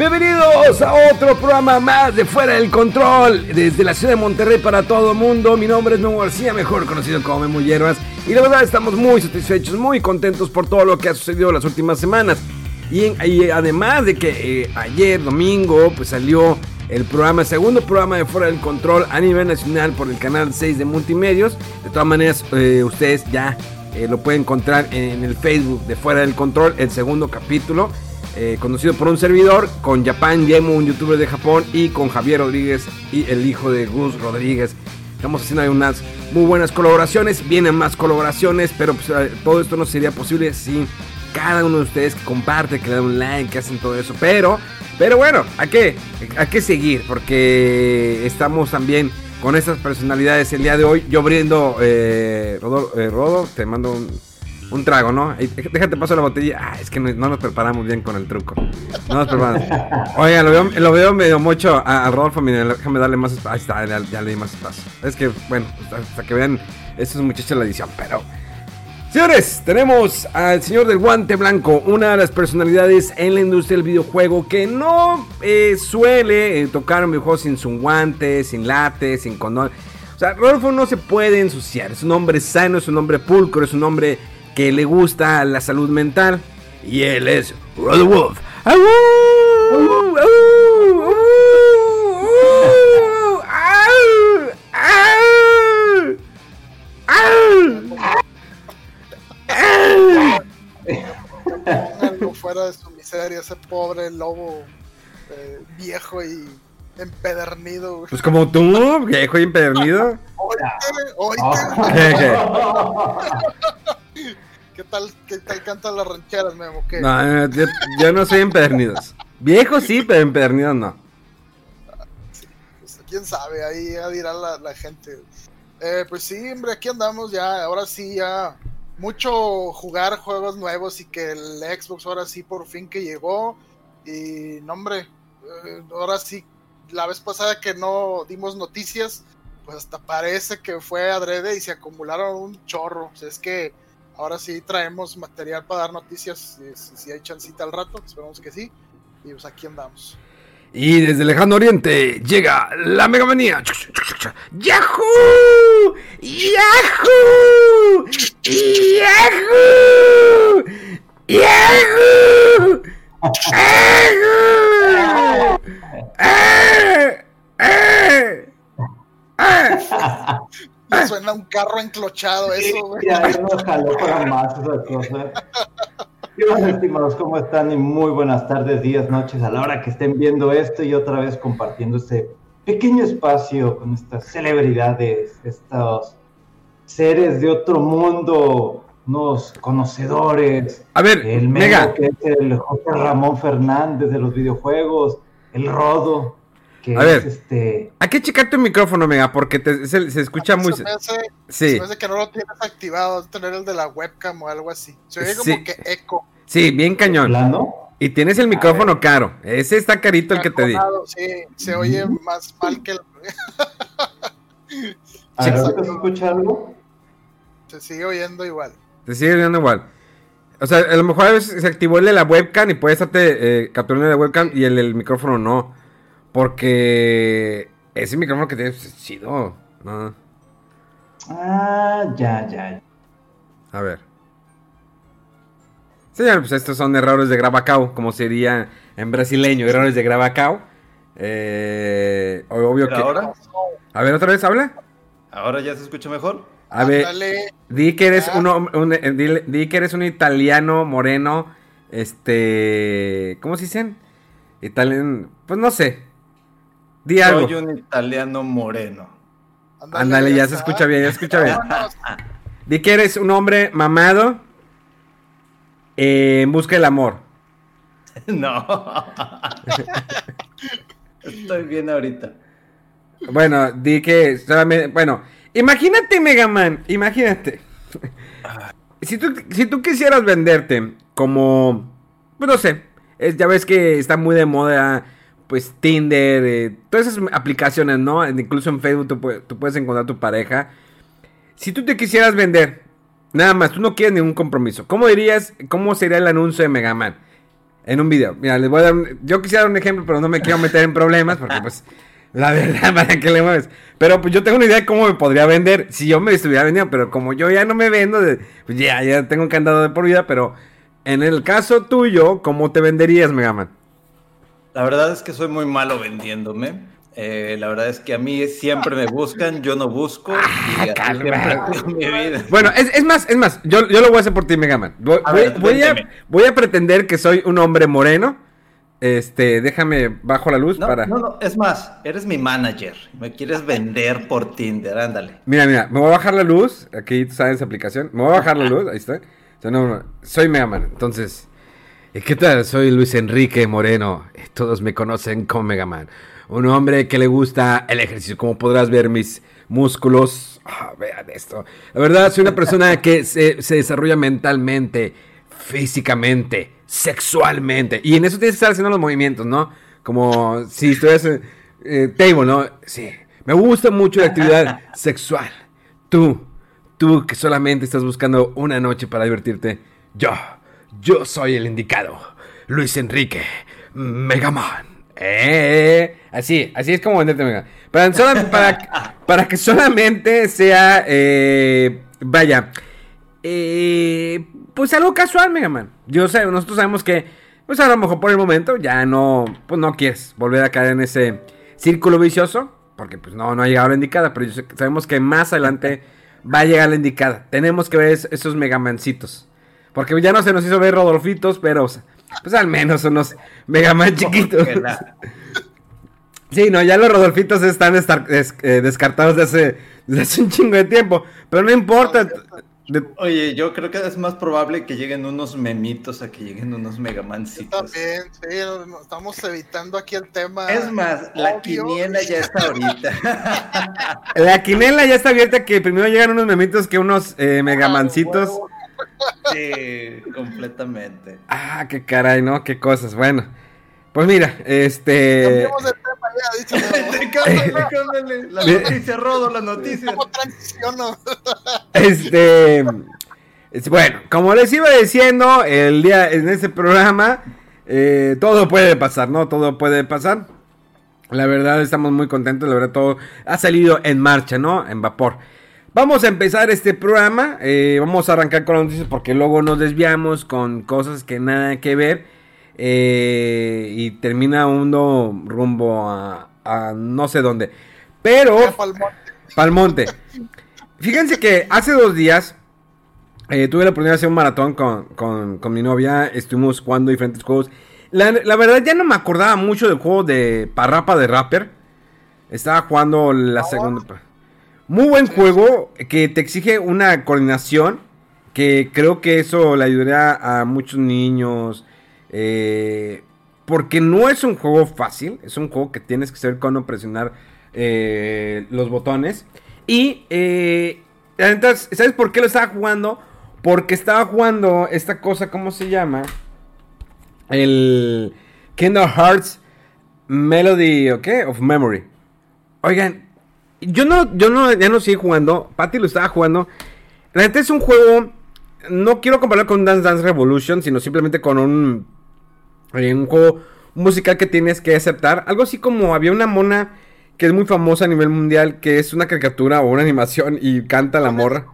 Bienvenidos a otro programa más de Fuera del Control, desde la ciudad de Monterrey para todo el mundo. Mi nombre es Memo García, mejor conocido como Memo Hierbas, y la verdad estamos muy satisfechos, muy contentos por todo lo que ha sucedido las últimas semanas. Y, además de que eh, ayer, domingo, pues salió el programa, segundo programa de Fuera del Control a nivel nacional por el canal 6 de Multimedios. De todas maneras, eh, ustedes ya eh, lo pueden encontrar en el Facebook de Fuera del Control, el segundo capítulo eh, conducido por un servidor, con Japan Yemo, un youtuber de Japón, y con Javier Rodríguez y el hijo de Gus Rodríguez. Estamos haciendo ahí unas muy buenas colaboraciones, vienen más colaboraciones, pero pues, eh, todo esto no sería posible sin cada uno de ustedes que comparte, que le da un like, que hacen todo eso. Pero, pero bueno, ¿a qué? ¿A qué seguir? Porque estamos también con estas personalidades el día de hoy. Yo abriendo, eh, eh, Rodo, te mando un, un trago, ¿no? Déjate paso la botella. Ah, es que no, no nos preparamos bien con el truco. No nos preparamos. Oiga, lo veo, lo veo medio mucho a, a Rodolfo. Mira, déjame darle más espacio. Ahí está, ya, ya le di más espacio. Es que, bueno, hasta, hasta que vean estos muchachos la edición, pero. Señores, tenemos al señor del guante blanco, una de las personalidades en la industria del videojuego que no eh, suele eh, tocar un videojuego sin su guante, sin late, sin condón. O sea, Rodolfo no se puede ensuciar, es un hombre sano, es un hombre pulcro, es un hombre que le gusta la salud mental. Y él es. ¡Au! algo fuera de su miseria, ese pobre lobo eh, viejo y empedernido. güey. Pues como tú, viejo y empedernido. Oíte, oíte, ¿Qué, qué? ¿Qué tal, qué tal cantan las rancheras, Memo? ¿Qué? No, no, yo, yo no soy empedernidos. Viejo sí, pero empedernidos no. Pues, quién sabe, ahí ya dirá la, la gente. Eh, pues sí, hombre, aquí andamos ya, ahora sí, ya mucho jugar juegos nuevos y que el Xbox ahora sí por fin que llegó. Y no, hombre, eh, ahora sí, la vez pasada que no dimos noticias, pues hasta parece que fue adrede y se acumularon un chorro. O sea, es que ahora sí traemos material para dar noticias, si, hay chancita al rato, esperamos que sí. Y pues aquí andamos. Y desde el lejano oriente llega la Mega Manía. ¡Yahoo! ¡Yahoo! ¡Yahoo! ¡Yahoo! ¡Yahoo! ¡Eh! ¡Eh! ¡Eh! Suena un carro enclochado eso, güey. Ya no jaló para más esa cosa. ¿Qué más, estimados? ¿Cómo están? Y muy buenas tardes, días, noches, a la hora que estén viendo esto y otra vez compartiendo este pequeño espacio con estas celebridades, estos seres de otro mundo, unos conocedores. A ver, El Mega. Mega, que es el José Ramón Fernández de los videojuegos, el Rodo, que A es ver. este. Hay que checar tu micrófono, Mega, porque te- se, se escucha muy... Se me hace, Sí, se me hace que no lo tienes activado, tener el de la webcam o algo así. Se oye como Sí. que eco. sí, bien cañón. plano. Y tienes el micrófono caro. Ese está carito el que te di. Sí, se oye más mal que el... A ver, ¿ahorita se escucha algo? se sigue oyendo igual. Te sigue viendo igual. O sea, a lo mejor a veces se activó el de la webcam y puedes estarte eh, capturando el de la webcam y el del micrófono no. Porque ese micrófono que tienes es chido. No. Ah, ya, ya. A ver. Señor, pues estos son errores de Gravacao, como sería en brasileño, errores de Gravacao. Eh, obvio Pero que... ahora, A ver, otra vez, habla. ahora ya se escucha mejor. A ver, di que eres un, un eh, di, que eres un italiano moreno, este, ¿cómo se dicen? Italiano, pues no sé. Di algo. Soy un italiano moreno. Ándale, ya, se escucha bien, ya se escucha bien. di que eres un hombre mamado eh, en busca del amor. No. Estoy bien ahorita. Bueno, di que solamente, bueno, imagínate Mega Man, imagínate. Si tú, si tú quisieras venderte como, pues no sé, ya ves que está muy de moda, pues Tinder, eh, todas esas aplicaciones, ¿no? Incluso en Facebook tú, puedes encontrar tu pareja. Si tú te quisieras vender, nada más, tú no quieres ningún compromiso, ¿cómo dirías, cómo sería el anuncio de Mega Man? En un video. Mira, les voy a dar, yo quisiera dar un ejemplo, pero no me quiero meter en problemas porque pues... La verdad, ¿para qué le mueves? Pero pues yo tengo una idea de cómo me podría vender si yo me estuviera vendiendo, pero como yo ya no me vendo, pues ya, ya tengo un candado de por vida, pero en el caso tuyo, ¿cómo te venderías, Megaman? La verdad es que soy muy malo vendiéndome. Eh, la verdad es que a mí siempre me buscan, yo no busco. y ah, mi vida. Bueno, es, más, es más, yo, yo, lo voy a hacer por ti, Megaman. Voy, voy, a, voy a pretender que soy un hombre moreno este, déjame bajo la luz para. No, no, es más, eres mi manager. Me quieres vender por Tinder, ándale. Mira, mira, me voy a bajar la luz. Aquí tú sabes aplicación. Me voy a bajar la luz, ahí está. soy Megaman. Entonces, ¿qué tal? Soy Luis Enrique Moreno. Todos me conocen como Megaman. Un hombre que le gusta el ejercicio. Como podrás ver, mis músculos. Ah, vean esto. La verdad, soy una persona que se, se desarrolla mentalmente, físicamente sexualmente. Y en eso tienes que estar haciendo los movimientos, ¿no? Como si estuvieras eh, table, ¿no? Sí. Me gusta mucho la actividad sexual. Tú, tú que solamente estás buscando una noche para divertirte. Yo, yo soy el indicado. Luis Enrique, Megaman. Eh, así, así es como venderte Mega. Para, que solamente sea, eh, vaya, eh, pues algo casual, Mega Man. Yo sé, nosotros sabemos que, pues a lo mejor por el momento ya no, pues no quieres volver a caer en ese círculo vicioso, porque pues no, no ha llegado la indicada, pero sabemos que más adelante va a llegar la indicada. Tenemos que ver esos Megamancitos. Porque ya no se nos hizo ver Rodolfitos, pero pues al menos unos Megaman chiquitos. Sí, no, ya los Rodolfitos están eh, descartados desde hace, hace un chingo de tiempo. Pero no importa. Oye, yo creo que es más probable que lleguen unos memitos a que lleguen unos megamancitos. también, sí, estamos evitando aquí el tema. Es más, la quiniela ya está ahorita. la quiniela ya está abierta que primero llegan unos memitos que unos eh, megamancitos. Sí, completamente. Ah, qué caray, ¿no? Qué cosas. Bueno, pues mira, este. La noticia, Rodo, la noticia. ¿Cómo transiciono? Este. Bueno, como les iba diciendo, el día en este programa, eh, todo puede pasar, ¿no? Todo puede pasar. La verdad, estamos muy contentos, la verdad, todo ha salido en marcha, ¿no? En vapor. Vamos a empezar este programa, eh, vamos a arrancar con las noticias porque luego nos desviamos con cosas que nada que ver. Eh, y termina uno rumbo a, no sé dónde. Pero... Palmonte. Fíjense que hace dos días eh, tuve la oportunidad de hacer un maratón con, mi novia. Estuvimos jugando diferentes juegos. La, verdad ya no me acordaba mucho del juego de Parrapa de Rapper. Estaba jugando la segunda. Muy buen juego que te exige una coordinación. Que creo que eso le ayudaría a muchos niños eh, porque no es un juego fácil, es un juego que tienes que saber cuándo presionar eh, los botones. Y, eh, entonces, ¿sabes por qué lo estaba jugando? Porque estaba jugando esta cosa, ¿cómo se llama? El Kingdom Hearts Melody, ¿ok? Of Memory. Oigan, yo no, yo no, ya no sigo jugando. Patty lo estaba jugando. La neta es un juego. No quiero compararlo con Dance Dance Revolution, sino simplemente con un un juego musical que tienes que aceptar. Algo así como había una mona que es muy famosa a nivel mundial, que es una caricatura o una animación y canta la morra.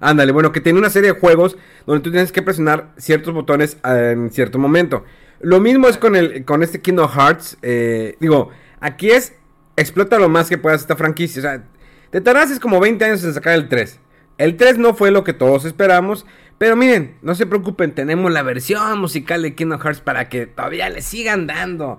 Ándale, bueno, que tiene una serie de juegos donde tú tienes que presionar ciertos botones en cierto momento. Lo mismo es con, el, con este Kingdom Hearts. Eh, digo, aquí es explota lo más que puedas esta franquicia. O sea, te tardas como 20 años en sacar el 3. El 3 no fue lo que todos esperamos, pero miren, no se preocupen, tenemos la versión musical de Kingdom Hearts para que todavía le sigan dando.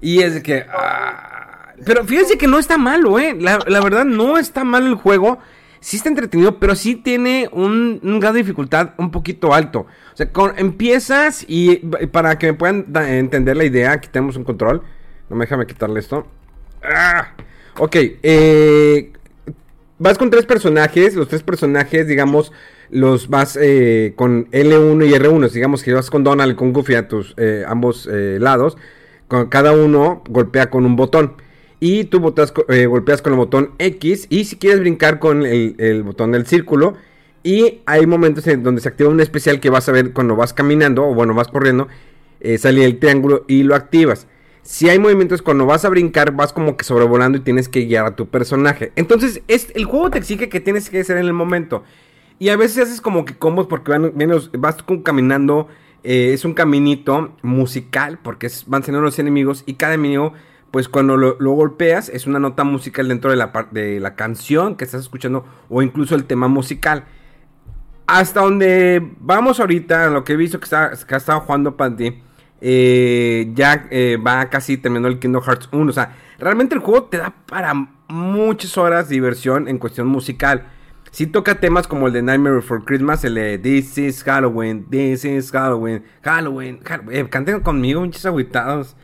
Y es que... ah, pero fíjense que no está malo, ¿eh? La, verdad no está mal el juego. Sí está entretenido, pero sí tiene un, grado de dificultad un poquito alto. O sea, empiezas y para que me puedan da- entender la idea, aquí tenemos un control. No me déjame quitarle esto. Ah, ok, eh, vas con tres personajes. Los tres personajes, digamos, los vas eh, con L1 y R1. Digamos que vas con Donald y con Goofy a tus eh, ambos eh, lados. Con, cada uno golpea con un botón. Y tú golpeas con el botón X. Y si quieres brincar con el, el botón del círculo. Y hay momentos en donde se activa un especial que vas a ver cuando vas caminando. O bueno, vas corriendo. eh, sale el triángulo y lo activas. Si hay movimientos cuando vas a brincar, vas como que sobrevolando y tienes que guiar a tu personaje. Entonces, es, el juego te exige que tienes que hacer en el momento. Y a veces haces como que combos porque van, vas como caminando. eh, es un caminito musical porque es- van saliendo los enemigos y cada enemigo, pues cuando lo, golpeas, es una nota musical dentro de la, de la canción que estás escuchando o incluso el tema musical. Hasta donde vamos ahorita, lo que he visto que, está, que ha estado jugando Panty, eh, ya eh, va casi terminando el Kingdom Hearts 1. O sea, realmente el juego te da para muchas horas de diversión en cuestión musical. Si toca temas como el de Nightmare Before Christmas, el de This is Halloween, This is Halloween, Halloween, Halloween. Eh, canten conmigo, muchos agüitados.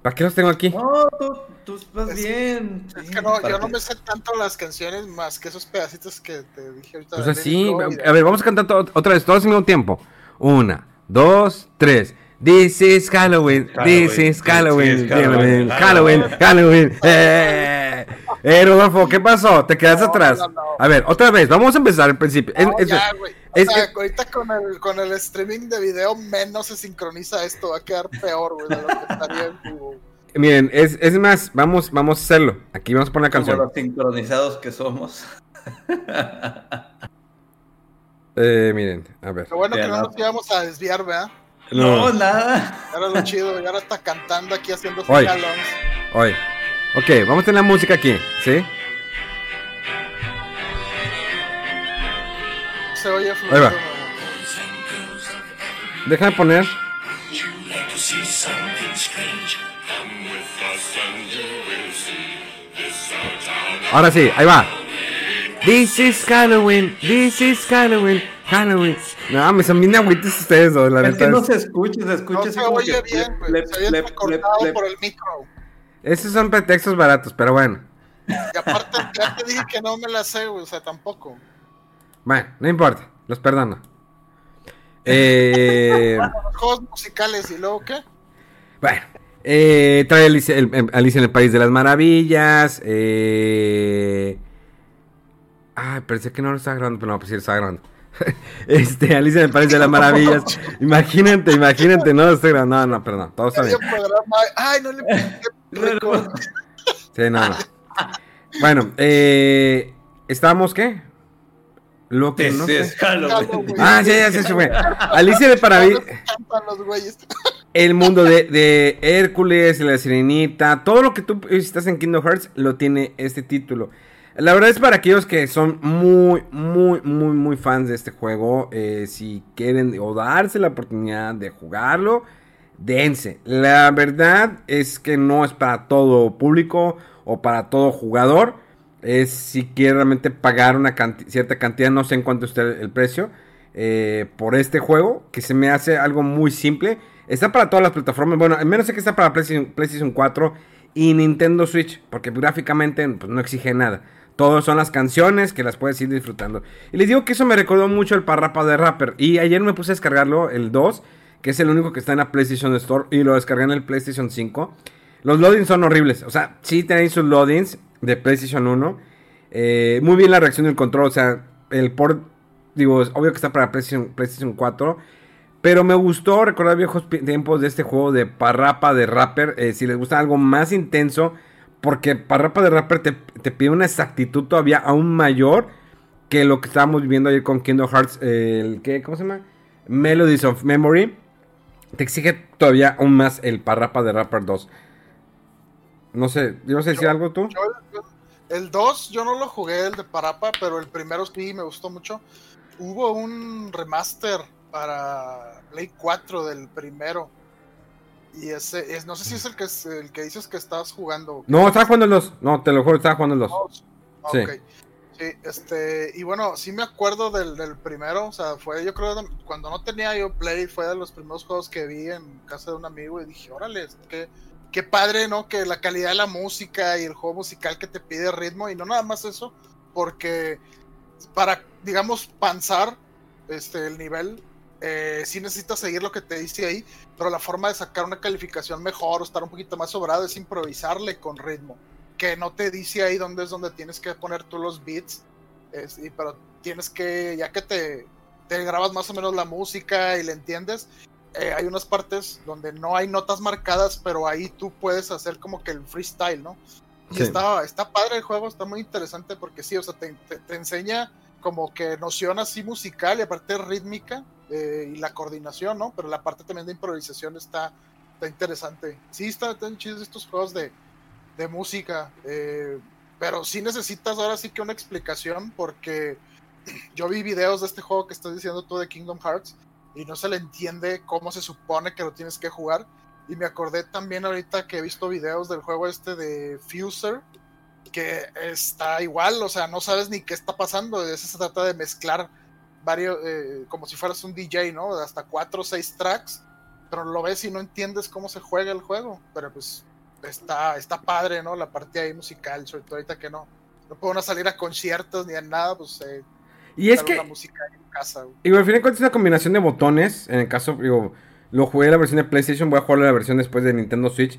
¿Para qué los tengo aquí? No, tú, tú estás Es- bien. Es sí, que no, yo no me sé tanto las canciones más que esos pedacitos que te dije ahorita. Pues Go y de- a ver, vamos a cantar to- otra vez, todos al mismo tiempo. Una, dos, tres. This is Halloween, this Halloween, is Halloween, this is Halloween, Halloween, Halloween, Halloween. Eh, eh, Rodolfo, ¿qué pasó? Te quedas No, atrás. no, no. A ver, otra vez, vamos a empezar al principio. Es- No, es- ya, güey. O sea, ahorita con el, con el streaming de video menos se sincroniza esto, va a quedar peor, güey, de lo que estaría en vivo. miren, es, es más, vamos, vamos a hacerlo. Aquí vamos a poner la Como canción. los sincronizados que somos. Eh, miren, a ver. Lo bueno que no no. nos íbamos a desviar, ¿verdad? No, nada. Era lo chido, y ahora está cantando aquí haciendo galones. Hoy. Ok, vamos a tener la música aquí, ¿sí? Se oye Ahí fluido. va. ¿no? Déjame poner. Ahora sí, ahí va. This is Halloween, this is Halloween, Halloween. No, me son bien agüitas ustedes dos, la Es neta. que no se escucha, se escucha No se oye que bien, güey. plep, Se oye plep, por el micro. Esos son pretextos baratos, pero bueno. Y aparte, ya te dije que no me la sé, güey, o sea, tampoco. Bueno, no importa, los perdono. Eh, Los juegos musicales, ¿y luego qué? bueno, eh, trae Alicia, el- Alicia en el País de las Maravillas. Eh... Ay, pensé que no lo estaba grabando, pero no, pues sí lo estaba grabando. este, Alicia en el País de las Maravillas. Imagínate, imagínate, no estoy grabando. No, no, perdón, todo está bien. Ay, no le. Sí, no, no. Bueno, eh, ¿estábamos qué? Lo que no sé. Ah, sí, ya se fue. Alicia de Maravillas. El mundo de, de Hércules, la Sirenita, todo lo que tú estás en Kingdom Hearts lo tiene este título. La verdad es para aquellos que son muy, muy, muy, muy fans de este juego. eh, si quieren o darse la oportunidad de jugarlo, dense. La verdad es que no es para todo público o para todo jugador. Es si quiere realmente pagar una cierta cantidad, no sé en cuánto esté el precio, eh, por este juego, que se me hace algo muy simple. Está para todas las plataformas, bueno, al menos sé que está para PlayStation, PlayStation 4 y Nintendo Switch, porque gráficamente pues, no exige nada. Todos son las canciones que las puedes ir disfrutando. Y les digo que eso me recordó mucho el Parrapa de Rapper. Y ayer me puse a descargarlo, el 2, que es el único que está en la PlayStation Store, y lo descargué en el PlayStation 5. Los loadings son horribles. O sea, sí tenéis sus loadings de PlayStation 1. Eh, muy bien la reacción del control. O sea, el port, digo, obvio que está para PlayStation, PlayStation 4. Pero me gustó recordar viejos tiempos de este juego de Parrapa de Rapper. eh, si les gusta algo más intenso. Porque Parrapa de Rapper te, te pide una exactitud todavía aún mayor que lo que estábamos viviendo ayer con Kingdom Hearts. el, ¿qué? ¿Cómo se llama? Melodies of Memory. Te exige todavía aún más el Parrapa de Rapper 2. No sé, ¿ibas a decir algo tú? Yo, yo- El 2 yo no lo jugué, el de Parapa, pero el primero sí me gustó mucho. Hubo un remaster para Play 4 del primero. Y ese, es, no sé si es el que, es el que dices que estabas jugando. No, estaba jugando 2. No, te lo juro, estaba jugando el 2. Sí. Este, y bueno, sí me acuerdo del, del primero, o sea, fue, yo creo, cuando no tenía yo Play, fue de los primeros juegos que vi en casa de un amigo y dije, órale, qué, qué padre, ¿no? Que la calidad de la música y el juego musical que te pide ritmo, y no nada más eso, porque para, digamos, panzar este, el nivel, eh, sí necesitas seguir lo que te dice ahí, pero la forma de sacar una calificación mejor o estar un poquito más sobrado es improvisarle con ritmo que no te dice ahí dónde es donde tienes que poner tú los beats, es- y, pero tienes que, ya que te, te grabas más o menos la música y le entiendes, eh, hay unas partes donde no hay notas marcadas, pero ahí tú puedes hacer como que el freestyle, ¿no? Y Sí. está, está padre el juego, está muy interesante porque sí, o sea, te, te- te enseña como que noción así musical y aparte rítmica eh, y la coordinación, ¿no? Pero la parte también de improvisación está, está interesante. Sí, está- están chidos estos juegos de, de música, eh, pero sí necesitas ahora sí que una explicación porque yo vi videos de este juego que estás diciendo tú de Kingdom Hearts y no se le entiende cómo se supone que lo tienes que jugar. Y me acordé también ahorita que he visto videos del juego este de Fuser, que está igual, o sea, no sabes ni qué está pasando. De eso se trata de mezclar varios, eh, como si fueras un DJ, ¿no? Hasta cuatro o seis tracks, pero lo ves y no entiendes cómo se juega el juego. Pero pues está, está padre, ¿no? La parte ahí musical, sobre todo ahorita que no, no puedo salir a conciertos ni a nada, pues eh, Y es que, una música en casa. güey. digo, al fin de cuentas es una combinación de botones. En el caso, digo, lo jugué en la versión de PlayStation, voy a jugar la versión después de Nintendo Switch.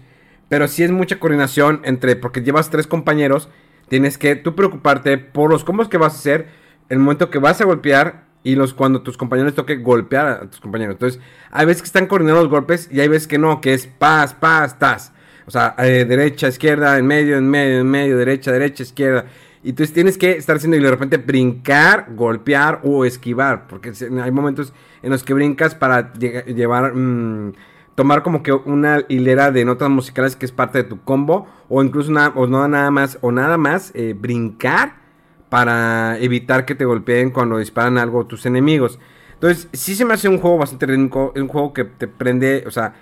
Pero sí es mucha coordinación entre, porque llevas tres compañeros, tienes que tú preocuparte por los combos que vas a hacer, el momento que vas a golpear y los cuando tus compañeros toque golpear a tus compañeros. Entonces, hay veces que están coordinados los golpes y hay veces que no, que es paz, paz, tas. O sea, eh, derecha, izquierda, en medio, en medio, en medio, derecha, derecha, izquierda. Y entonces tienes que estar haciendo y de repente brincar, golpear o esquivar. Porque hay momentos en los que brincas para lle- llevar, mm, tomar como que una hilera de notas musicales que es parte de tu combo. O incluso na- o no nada más, o nada más eh, brincar para evitar que te golpeen cuando disparan algo tus enemigos. Entonces, sí se me hace un juego bastante rítmico, un juego que te prende, o sea,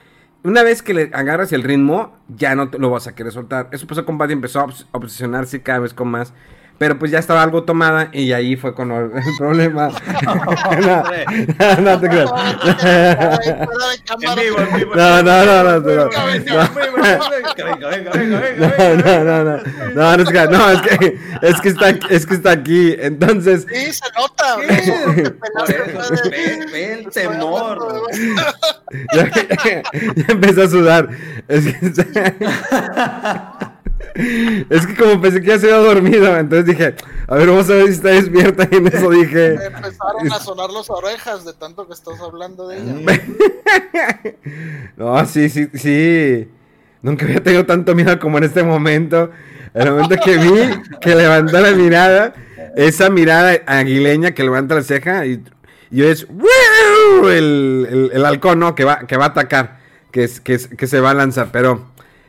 una vez que le agarras el ritmo, ya no te lo vas a querer soltar. Eso pasó con Buddy, empezó a obs- obsesionarse cada vez con más. Pero pues ya estaba algo tomada y ahí fue con el el problema. no, no te creas. No, no, no, no, no. Venga, venga, venga, venga, venga, venga, No, no, no, no, no, no, es que, no, es que, es que está, es que está aquí, entonces, Sí, se nota. Ve, el temor. ya empecé a sudar. Es que, es que como pensé que ya se había dormido, entonces dije, a ver, vamos a ver si está despierta. Y en eso dije, Me empezaron a sonar las orejas de tanto que estás hablando de ella. no, sí, sí, sí. Nunca había tenido tanto miedo como en este momento. El momento que vi que levantó la mirada, esa mirada aguileña que levanta la ceja y, y es el, el, el halcón, ¿no? Que va, que va a atacar, que, es, que, es- que se va a lanzar. Pero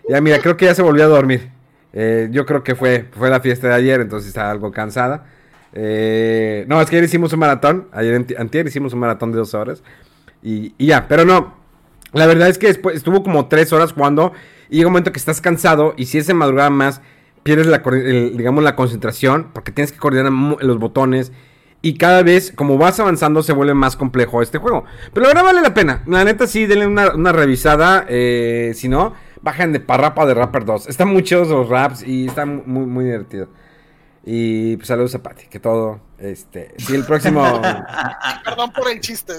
ya, mira, creo que ya se volvió a dormir. Eh, yo creo que fue, fue la fiesta de ayer, entonces estaba algo cansada. Eh, no, es que ayer hicimos un maratón. Ayer, anti- antier hicimos un maratón de dos horas. Y, ya, pero no. La verdad es que después estuvo como tres horas jugando. Y llega un momento que estás cansado. Y si es de madrugada más, pierdes la, digamos, la concentración. Porque tienes que coordinar los botones. Y cada vez, como vas avanzando, se vuelve más complejo este juego. Pero verdad vale la pena. La neta, sí, denle una, una revisada. eh, si no, bajan de Parrapa de Rapper 2. Están muy chidos los raps y está mu- muy, muy divertido. Y pues saludos a Pati, que todo. Este, sí, el próximo. Perdón por el chiste.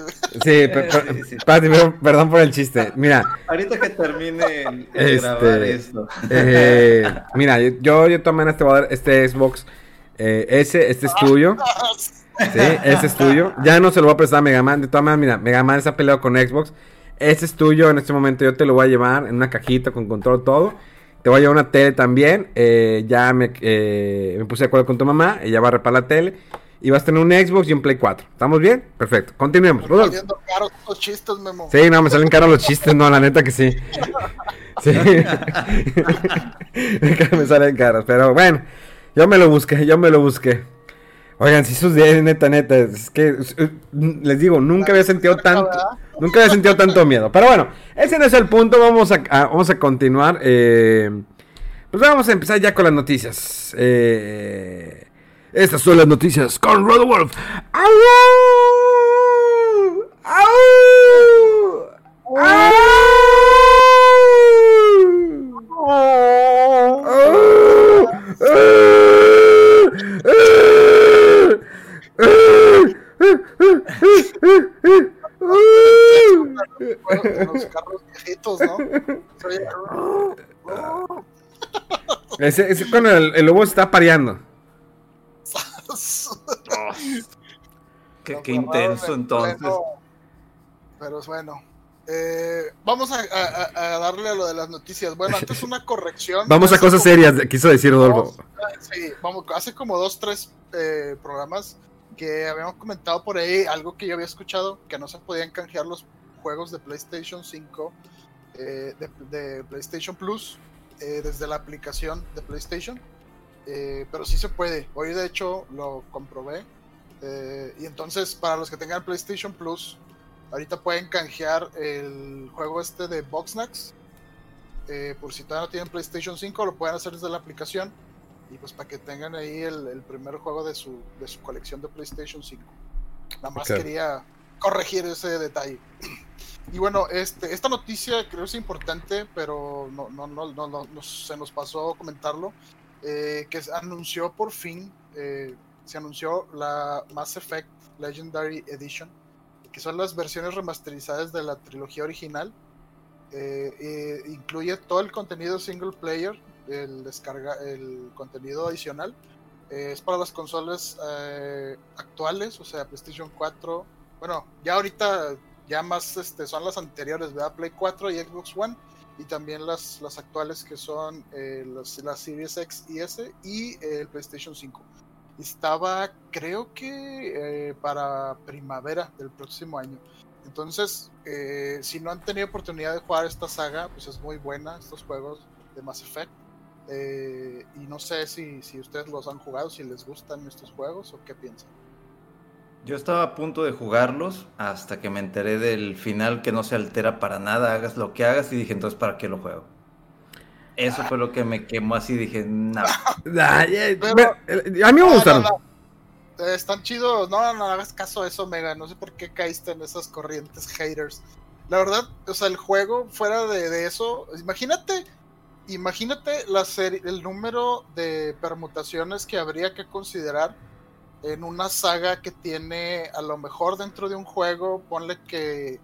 Sí, per- per- Sí, sí. Pati, perdón por el chiste. Mira, Ahorita que termine el, el Este, grabar esto. eh, mira, yo, yo también este voy a dar este Xbox. eh, ese, este es tuyo. Sí, ese es tuyo. Ya no se lo voy a prestar a Megaman. De todas maneras, mira, Megaman está peleado con Xbox. Ese es tuyo. En este momento yo te lo voy a llevar en una cajita con control todo. Te voy a llevar una tele también. eh, ya me, eh, me puse de acuerdo con tu mamá. Ella va a reparar la tele. Y vas a tener un Xbox y un Play 4. ¿Estamos bien? Perfecto. Continuemos. Están Rodolfo. saliendo caros chistes, Memo. Sí, no, me salen caros los chistes, no, la neta que sí. Sí. me salen caros, pero bueno. Yo me lo busqué, yo me lo busqué. Oigan, si sus días, neta, neta, es que les digo, nunca había sentido tanto, nunca había sentido tanto miedo. Pero bueno, ese no es el punto, vamos a, a- vamos a continuar. eh, pues vamos a empezar ya con las noticias. Eh, estas son las noticias con Rodolf. ¡Au! ¡Au! Con los carros viejitos, ¿no? Ese, ese cuando el, el lobo está pareando. Qué, qué intenso en entonces. pleno- Pero bueno. Eh, vamos a, a- a- a darle a lo de las noticias. Bueno, antes una corrección. Vamos a cosas como serias, quiso decir Rodolfo. dos- sí, vamos, hace como dos, tres eh, programas que habíamos comentado por ahí algo que yo había escuchado, que no se podían canjear los juegos de PlayStation 5, eh, de, de PlayStation Plus, desde la aplicación de PlayStation. Pero sí se puede. Hoy de hecho lo comprobé. Y entonces para los que tengan PlayStation Plus, ahorita pueden canjear el juego este de Boxnax. Eh, por si todavía no tienen PlayStation 5, lo pueden hacer desde la aplicación. Y pues para que tengan ahí el, el primer juego de su, de su colección de PlayStation 5. Nada más quería corregir ese detalle. Y bueno, este, esta noticia creo es importante, pero no, no, no, no, no- no se nos pasó comentarlo. eh, que se anunció por fin, eh, se anunció la Mass Effect Legendary Edition, que son las versiones remasterizadas de la trilogía original. Eh, eh, incluye todo el contenido single player, el, descarga, el contenido adicional. Eh, es para las consolas actuales, o sea, PlayStation 4. Bueno, ya ahorita ya más este, son las anteriores, ¿verdad? Play 4 y Xbox One. Y también las, las actuales que son las, Series X y S y el PlayStation 5. Estaba, creo que eh, para primavera del próximo año. Entonces, eh, si no han tenido oportunidad de jugar esta saga, pues es muy buena, estos juegos de Mass Effect. Eh, y no sé si, si ustedes los han jugado, si les gustan estos juegos o qué piensan. Yo estaba a punto de jugarlos hasta que me enteré del final que no se altera para nada, hagas lo que hagas y dije, entonces, ¿para qué lo juego? Eso fue lo que me quemó así, dije, no. Eh, Pero- eh, a mí me No, gustaron. no, no. Están chidos. No, no hagas caso a eso, Mega. No sé por qué caíste en esas corrientes haters. La verdad, o sea, el juego, fuera de, de eso, imagínate, imagínate la serie, el número de permutaciones que habría que considerar en una saga que tiene, a lo mejor dentro de un juego, ponle que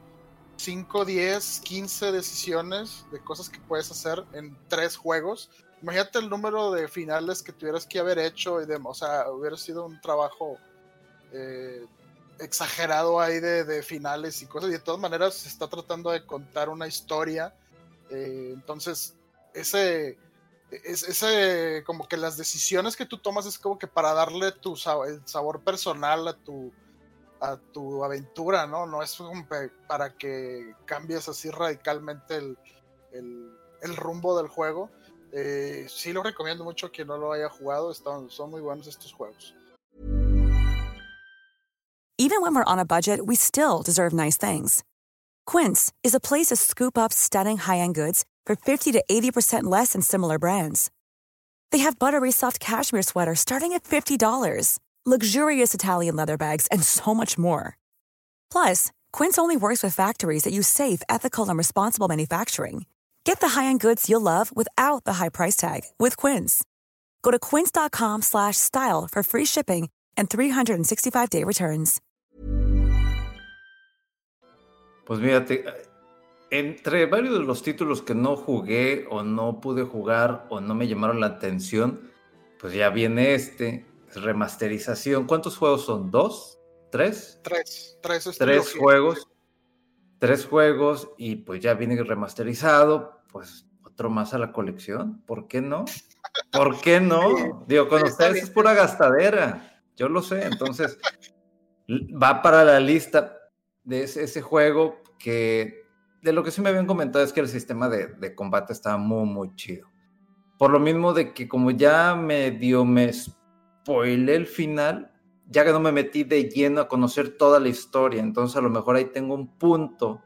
5, 10, 15 decisiones de cosas que puedes hacer en tres juegos. Imagínate el número de finales que tuvieras que haber hecho y de, o sea, hubiera sido un trabajo eh, exagerado ahí de, finales y cosas. Y de todas maneras se está tratando de contar una historia. eh, entonces, ese, es, ese, como que las decisiones que tú tomas es como que para darle tu el sabor personal a tu, a tu aventura, ¿no? No es pe- para que cambies así radicalmente el, el- el rumbo del juego. Eh, sí lo recomiendo mucho a quien no lo haya jugado, están, son muy buenos estos juegos. Even when we're on a budget, we still deserve nice things. Quince is a place to scoop up stunning high-end goods for 50 to 80% less than similar brands. They have buttery soft cashmere sweaters starting at $50, luxurious Italian leather bags, and so much more. Plus, Quince only works with factories that use safe, ethical, and responsible manufacturing. Get the high-end goods you'll love without the high price tag with Quince. Go to quince.com slash style for free shipping and 365-day returns. Pues mírate, entre varios de los títulos que no jugué o no pude jugar o no me llamaron la atención, pues ya viene este, remasterización. ¿Cuántos juegos son? ¿Dos? ¿Tres? Tres, tres, es Tres juegos. Tres juegos y pues ya viene remasterizado, pues otro más a la colección. ¿Por qué no? ¿Por qué no? Digo, con ustedes es pura gastadera. Yo lo sé, entonces va para la lista de ese, ese juego que de lo que sí me habían comentado es que el sistema de, de combate estaba muy, muy chido. Por lo mismo de que como ya medio me spoilé el final, ya que no me metí de lleno a conocer toda la historia, entonces a lo mejor ahí tengo un punto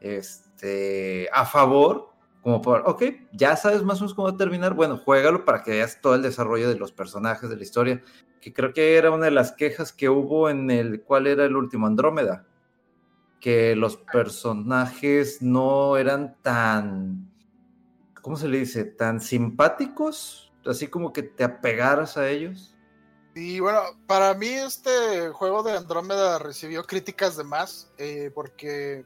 este, a favor, como por, ok, ya sabes más o menos cómo va a terminar, bueno, juégalo para que veas todo el desarrollo de los personajes, de la historia, que creo que era una de las quejas que hubo en el, ¿cuál era el último? Andrómeda, que los personajes no eran tan, ¿cómo se le dice? Tan simpáticos, así como que te apegaras a ellos. Y bueno, para mí este juego de Andrómeda recibió críticas de más, eh, porque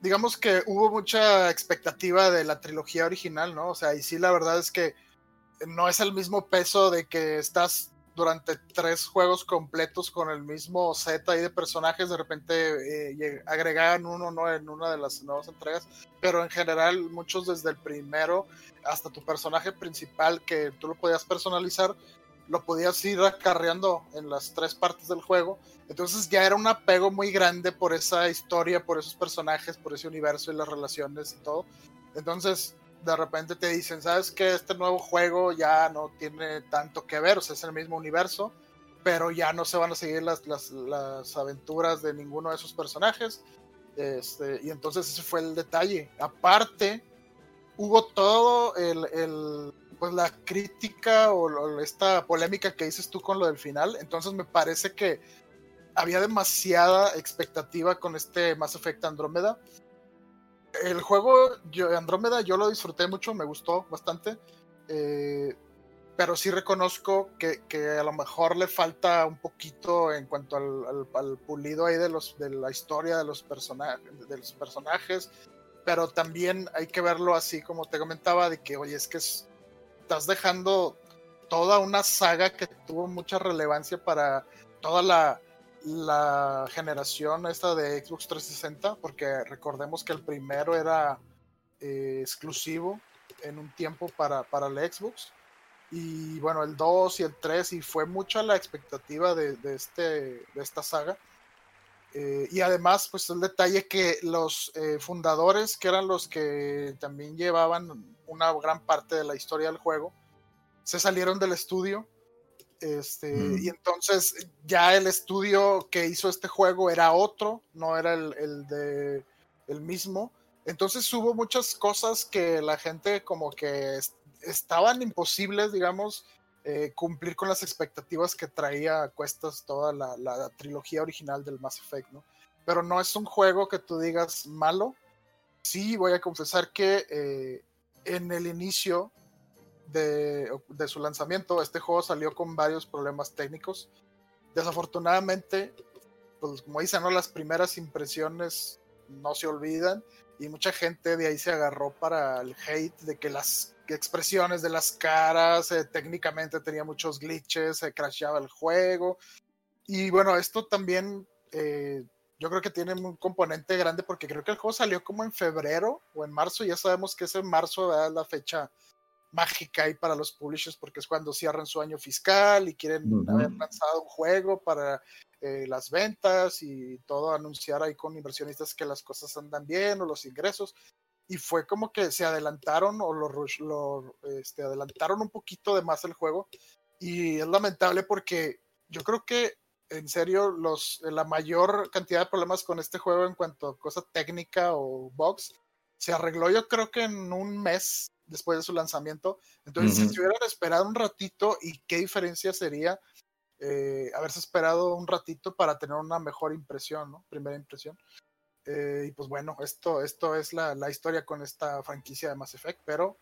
digamos que hubo mucha expectativa de la trilogía original, ¿no? O sea, y sí, la verdad es que no es el mismo peso de que estás durante tres juegos completos con el mismo set ahí de personajes, de repente eh, agregaban uno ¿no? en una de las nuevas entregas, pero en general muchos desde el primero hasta tu personaje principal que tú lo podías personalizar, lo podías ir acarreando en las tres partes del juego. Entonces ya era un apego muy grande por esa historia, por esos personajes, por ese universo y las relaciones y todo. Entonces de repente te dicen, sabes que este nuevo juego ya no tiene tanto que ver, o sea, es el mismo universo, pero ya no se van a seguir las, las, las aventuras de ninguno de esos personajes. Este, y entonces ese fue el detalle. Aparte, hubo todo el, el pues la crítica o, esta polémica que dices tú con lo del final. Entonces me parece que había demasiada expectativa con este Mass Effect Andrómeda. El juego yo, Andrómeda yo lo disfruté mucho, me gustó bastante. Eh, pero sí reconozco que, que, a lo mejor le falta un poquito en cuanto al, al, pulido ahí de, los, de la historia de los, personajes de los personajes. Pero también hay que verlo así como te comentaba, de que, oye, es que es, estás dejando toda una saga que tuvo mucha relevancia para toda la, la generación esta de Xbox 360, porque recordemos que el primero era eh, exclusivo en un tiempo para, para el Xbox. Y bueno, el 2 y el 3, y fue mucha la expectativa de, de este, de esta saga. Eh, y además, pues el detalle que los eh, fundadores, que eran los que también llevaban una gran parte de la historia del juego, se salieron del estudio. Este, mm. Y entonces ya el estudio que hizo este juego era otro, no era el, el de el mismo. Entonces hubo muchas cosas que la gente como que estaban imposibles, digamos, eh, cumplir con las expectativas que traía a cuestas toda la, la, trilogía original del Mass Effect, ¿no? Pero no es un juego que tú digas malo. Sí, voy a confesar que eh, en el inicio de, su lanzamiento, este juego salió con varios problemas técnicos. Desafortunadamente, pues como dicen, las primeras impresiones no se olvidan y mucha gente de ahí se agarró para el hate de que las expresiones de las caras, eh, técnicamente tenía muchos glitches, se crasheaba el juego. Y bueno, esto también eh, yo creo que tiene un componente grande porque creo que el juego salió como en febrero o en marzo. Ya sabemos que ese marzo es la fecha mágica ahí para los publishers porque es cuando cierran su año fiscal y quieren haber lanzado un juego para eh, las ventas y todo, anunciar ahí con inversionistas que las cosas andan bien o los ingresos. Y fue como que se adelantaron o lo, lo este, adelantaron un poquito de más el juego. Y es lamentable porque yo creo que en serio los la mayor cantidad de problemas con este juego en cuanto a cosa técnica o bugs se arregló yo creo que en un mes después de su lanzamiento. Entonces si se hubieran esperado un ratito y qué diferencia sería eh, haberse esperado un ratito para tener una mejor impresión no primera impresión. Eh, y pues bueno, esto, esto es la, la, historia con esta franquicia de Mass Effect, pero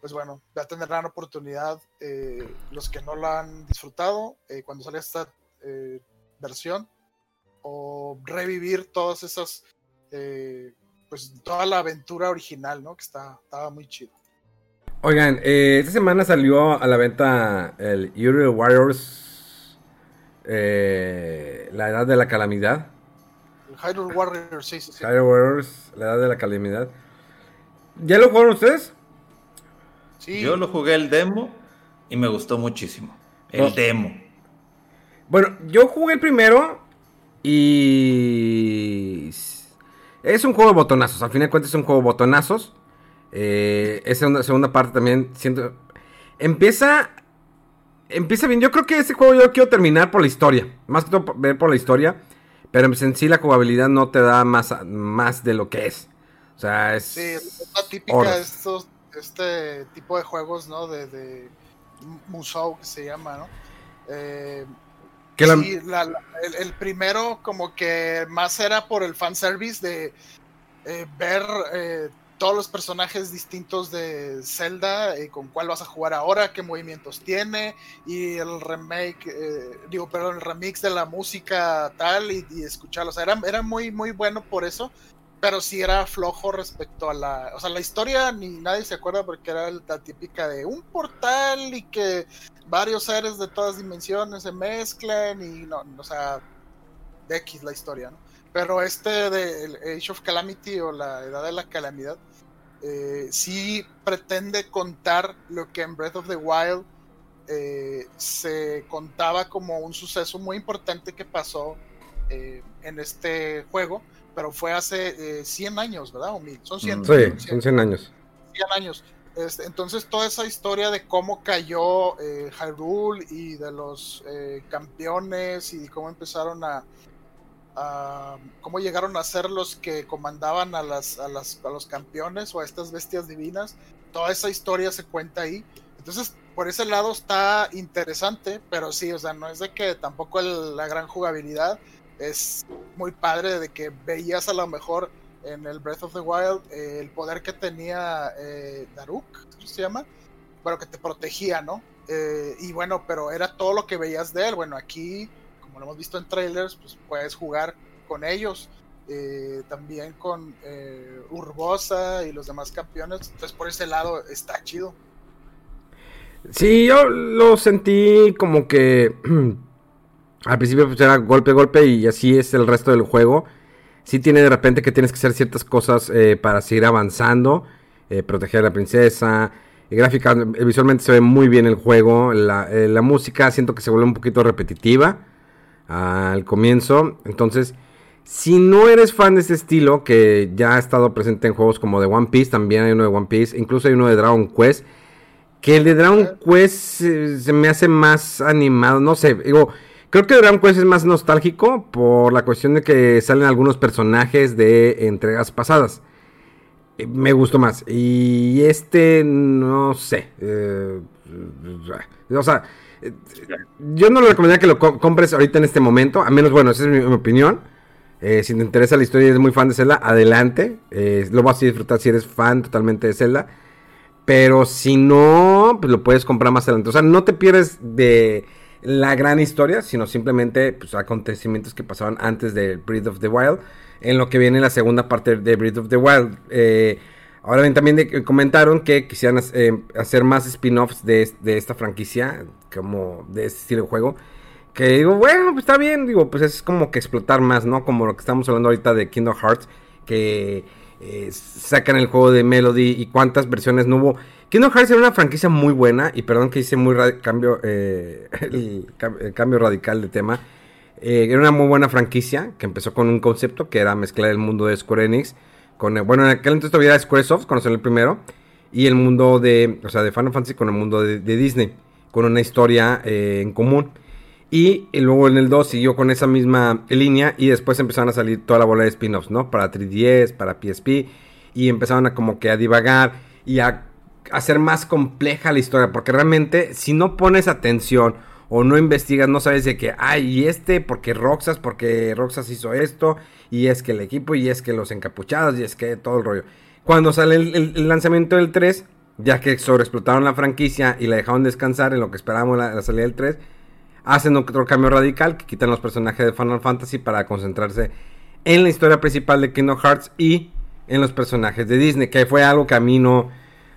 pues bueno, ya tendrán oportunidad eh, los que no la han disfrutado cuando sale esta versión o revivir todas esas, pues toda la aventura original, ¿no? Que está, estaba muy chido. Oigan, esta semana salió a la venta el Euro Warriors, la edad de la calamidad. Hyrule Warriors, sí, sí, Hyrule Warriors, la edad de la calamidad. ¿Ya lo jugaron ustedes? Sí. Yo lo jugué el demo y me gustó muchísimo. El demo. Bueno, yo jugué el primero y. Es un juego de botonazos. Al fin de cuentas, es un juego de botonazos. Eh, esa segunda parte también siento... Empieza... Empieza bien. Yo creo que ese juego yo quiero terminar por la historia. Más que todo ver por la historia. Pero en sí la jugabilidad no te da más, más de lo que es. O sea, es... Sí, es la típica de estos, este tipo de juegos, ¿no? De, de Musou que se llama, ¿no? Eh, sí, el, primero como que más era por el fanservice de eh, ver eh, todos los personajes distintos de Zelda, y con cuál vas a jugar ahora, qué movimientos tiene, y el remake, digo, perdón, el remix de la música tal, y, y escucharlo. O sea, era, era muy, muy bueno por eso pero sí era flojo respecto a la, o sea, la historia ni nadie se acuerda porque era la típica de un portal y que varios seres de todas dimensiones se mezclan y no, o sea, de X la historia, ¿no? Pero este de Age of Calamity o la Edad de la Calamidad eh, sí pretende contar lo que en Breath of the Wild eh, se contaba como un suceso muy importante que pasó eh, en este juego pero fue hace 100 eh, años, ¿verdad? Son 100, mm. sí, son 100 años. 100 años. Este, entonces toda esa historia de cómo cayó eh, Hyrule y de los eh, campeones y cómo empezaron a, cómo llegaron a ser los que comandaban a las, a las a los campeones o a estas bestias divinas, toda esa historia se cuenta ahí. Entonces por ese lado está interesante, pero sí, o sea, no es de que tampoco la gran jugabilidad, es muy padre de que veías a lo mejor en el Breath of the Wild eh, el poder que tenía eh, Daruk, se llama? Bueno, que te protegía, ¿no? Eh, y bueno, pero era todo lo que veías de él. Bueno, aquí, como lo hemos visto en trailers, pues puedes jugar con ellos. Eh, también con Urbosa y los demás campeones. Entonces, por ese lado está chido. Sí, yo lo sentí como que Al principio pues, era golpe, golpe y así es el resto del juego. Sí tiene de repente que tienes que hacer ciertas cosas eh, para seguir avanzando. Eh, proteger a la princesa. Eh, gráfica, visualmente se ve muy bien el juego. La, música siento que se vuelve un poquito repetitiva al comienzo. Entonces, si no eres fan de ese estilo, que ya ha estado presente en juegos como de One Piece, también hay uno de One Piece, incluso hay uno de Dragon Quest. Que el de Dragon Quest se me hace más animado, no sé, digo, Creo que Dragon Quest es más nostálgico por la cuestión de que salen algunos personajes de entregas pasadas. Eh, me gustó más. Y este, no sé. Eh, o sea, eh, yo no le recomendaría que lo compres ahorita en este momento. A menos, bueno, esa es mi, opinión. si te interesa la historia y eres muy fan de Zelda, adelante. lo vas a disfrutar si eres fan totalmente de Zelda. Pero si no, pues lo puedes comprar más adelante. O sea, no te pierdes de la gran historia, sino simplemente pues, acontecimientos que pasaban antes de Breath of the Wild, en lo que viene la segunda parte de Breath of the Wild. Eh, ahora bien, también comentaron que quisieran eh, hacer más spin-offs de, esta franquicia, como de este estilo de juego. Que digo, bueno, pues está bien, digo, pues es como que explotar más, ¿no? Como lo que estamos hablando ahorita de Kingdom Hearts, que eh, sacan el juego de Melody y cuántas versiones no hubo. Kingdom Hearts era una franquicia muy buena y perdón que hice muy cambio, eh, el, cambio radical de tema. Eh, era una muy buena franquicia que empezó con un concepto que era mezclar el mundo de Square Enix con, bueno, en aquel entonces todavía era Squaresoft, salió el primero, y el mundo de, o sea, de Final Fantasy con el mundo de, Disney, con una historia eh, en común. Y, luego en el 2 siguió con esa misma línea y después empezaron a salir toda la bola de spin-offs, ¿no? Para 3DS, para PSP y empezaron a como que a divagar y a hacer más compleja la historia, porque realmente si no pones atención o no investigas, no sabes de que, ay, y este, porque Roxas, porque Roxas hizo esto, y es que el equipo, y es que los encapuchados, y es que todo el rollo. Cuando sale el, lanzamiento del 3, ya que sobreexplotaron la franquicia y la dejaron descansar en lo que esperábamos la, la salida del 3, hacen otro cambio radical, que quitan los personajes de Final Fantasy para concentrarse en la historia principal de Kingdom Hearts y en los personajes de Disney, que fue algo que a mí no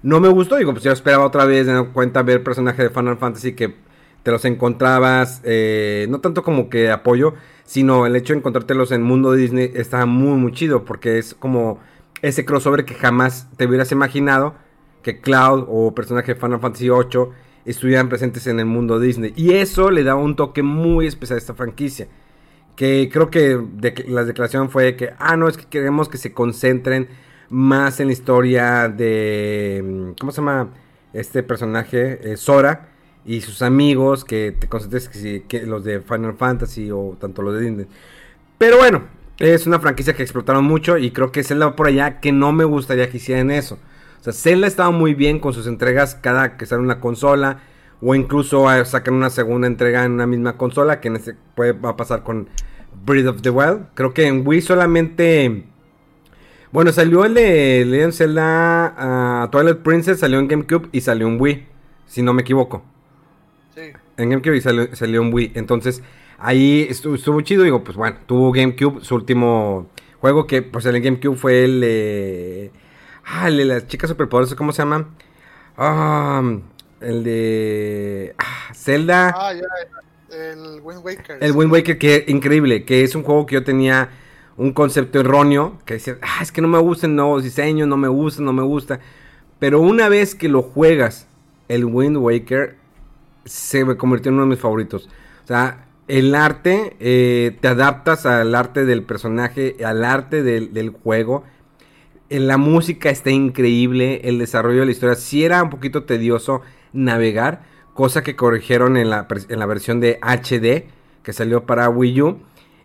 no me gustó, digo, pues yo esperaba otra vez, de cuenta, ver personajes de Final Fantasy que te los encontrabas, eh, no tanto como que apoyo, sino el hecho de encontrártelos en mundo Disney está muy, muy chido, porque es como ese crossover que jamás te hubieras imaginado que Cloud o personaje de Final Fantasy VIII estuvieran presentes en el mundo Disney. Y eso le da un toque muy especial a esta franquicia. Que creo que la declaración fue que, ah, no, es que queremos que se concentren más en la historia de, mm, ¿cómo se llama? Este personaje, eh, Sora, y sus amigos, que te concentres que, los de Final Fantasy o tanto los de Disney. Pero bueno, es una franquicia que explotaron mucho y creo que Zelda por allá que no me gustaría que hicieran eso. O sea, Zelda estaba muy bien con sus entregas cada que sale una consola o incluso eh, sacan una segunda entrega en una misma consola que en este puede va a pasar con Breath of the Wild. Creo que en Wii solamente bueno, salió el de Legend Zelda ah, Twilight Princess, salió en GameCube y salió en Wii, si no me equivoco. Sí. En GameCube y salió, salió en Wii. Entonces, ahí estuvo, estuvo chido. Digo, pues bueno, tuvo GameCube, su último juego que, pues en el GameCube fue el de. Ah, el de las chicas superpoderosas, ¿cómo se llama? Ah, el de. Ah, Zelda. Ah, ya, el Wind Waker. El. Wind Waker, que increíble, que es un juego que yo tenía un concepto erróneo, que decía, ah, es que no me gustan nuevos diseños, no me gusta, no me gusta. Pero una vez que lo juegas, el Wind Waker se me convirtió en uno de mis favoritos. O sea, el arte, eh, te adaptas al arte del personaje, al arte del, del juego. Eh, La música está increíble, el desarrollo de la historia sí era un poquito tedioso navegar, cosa que corrigieron en la, en la versión de HD que salió para Wii U.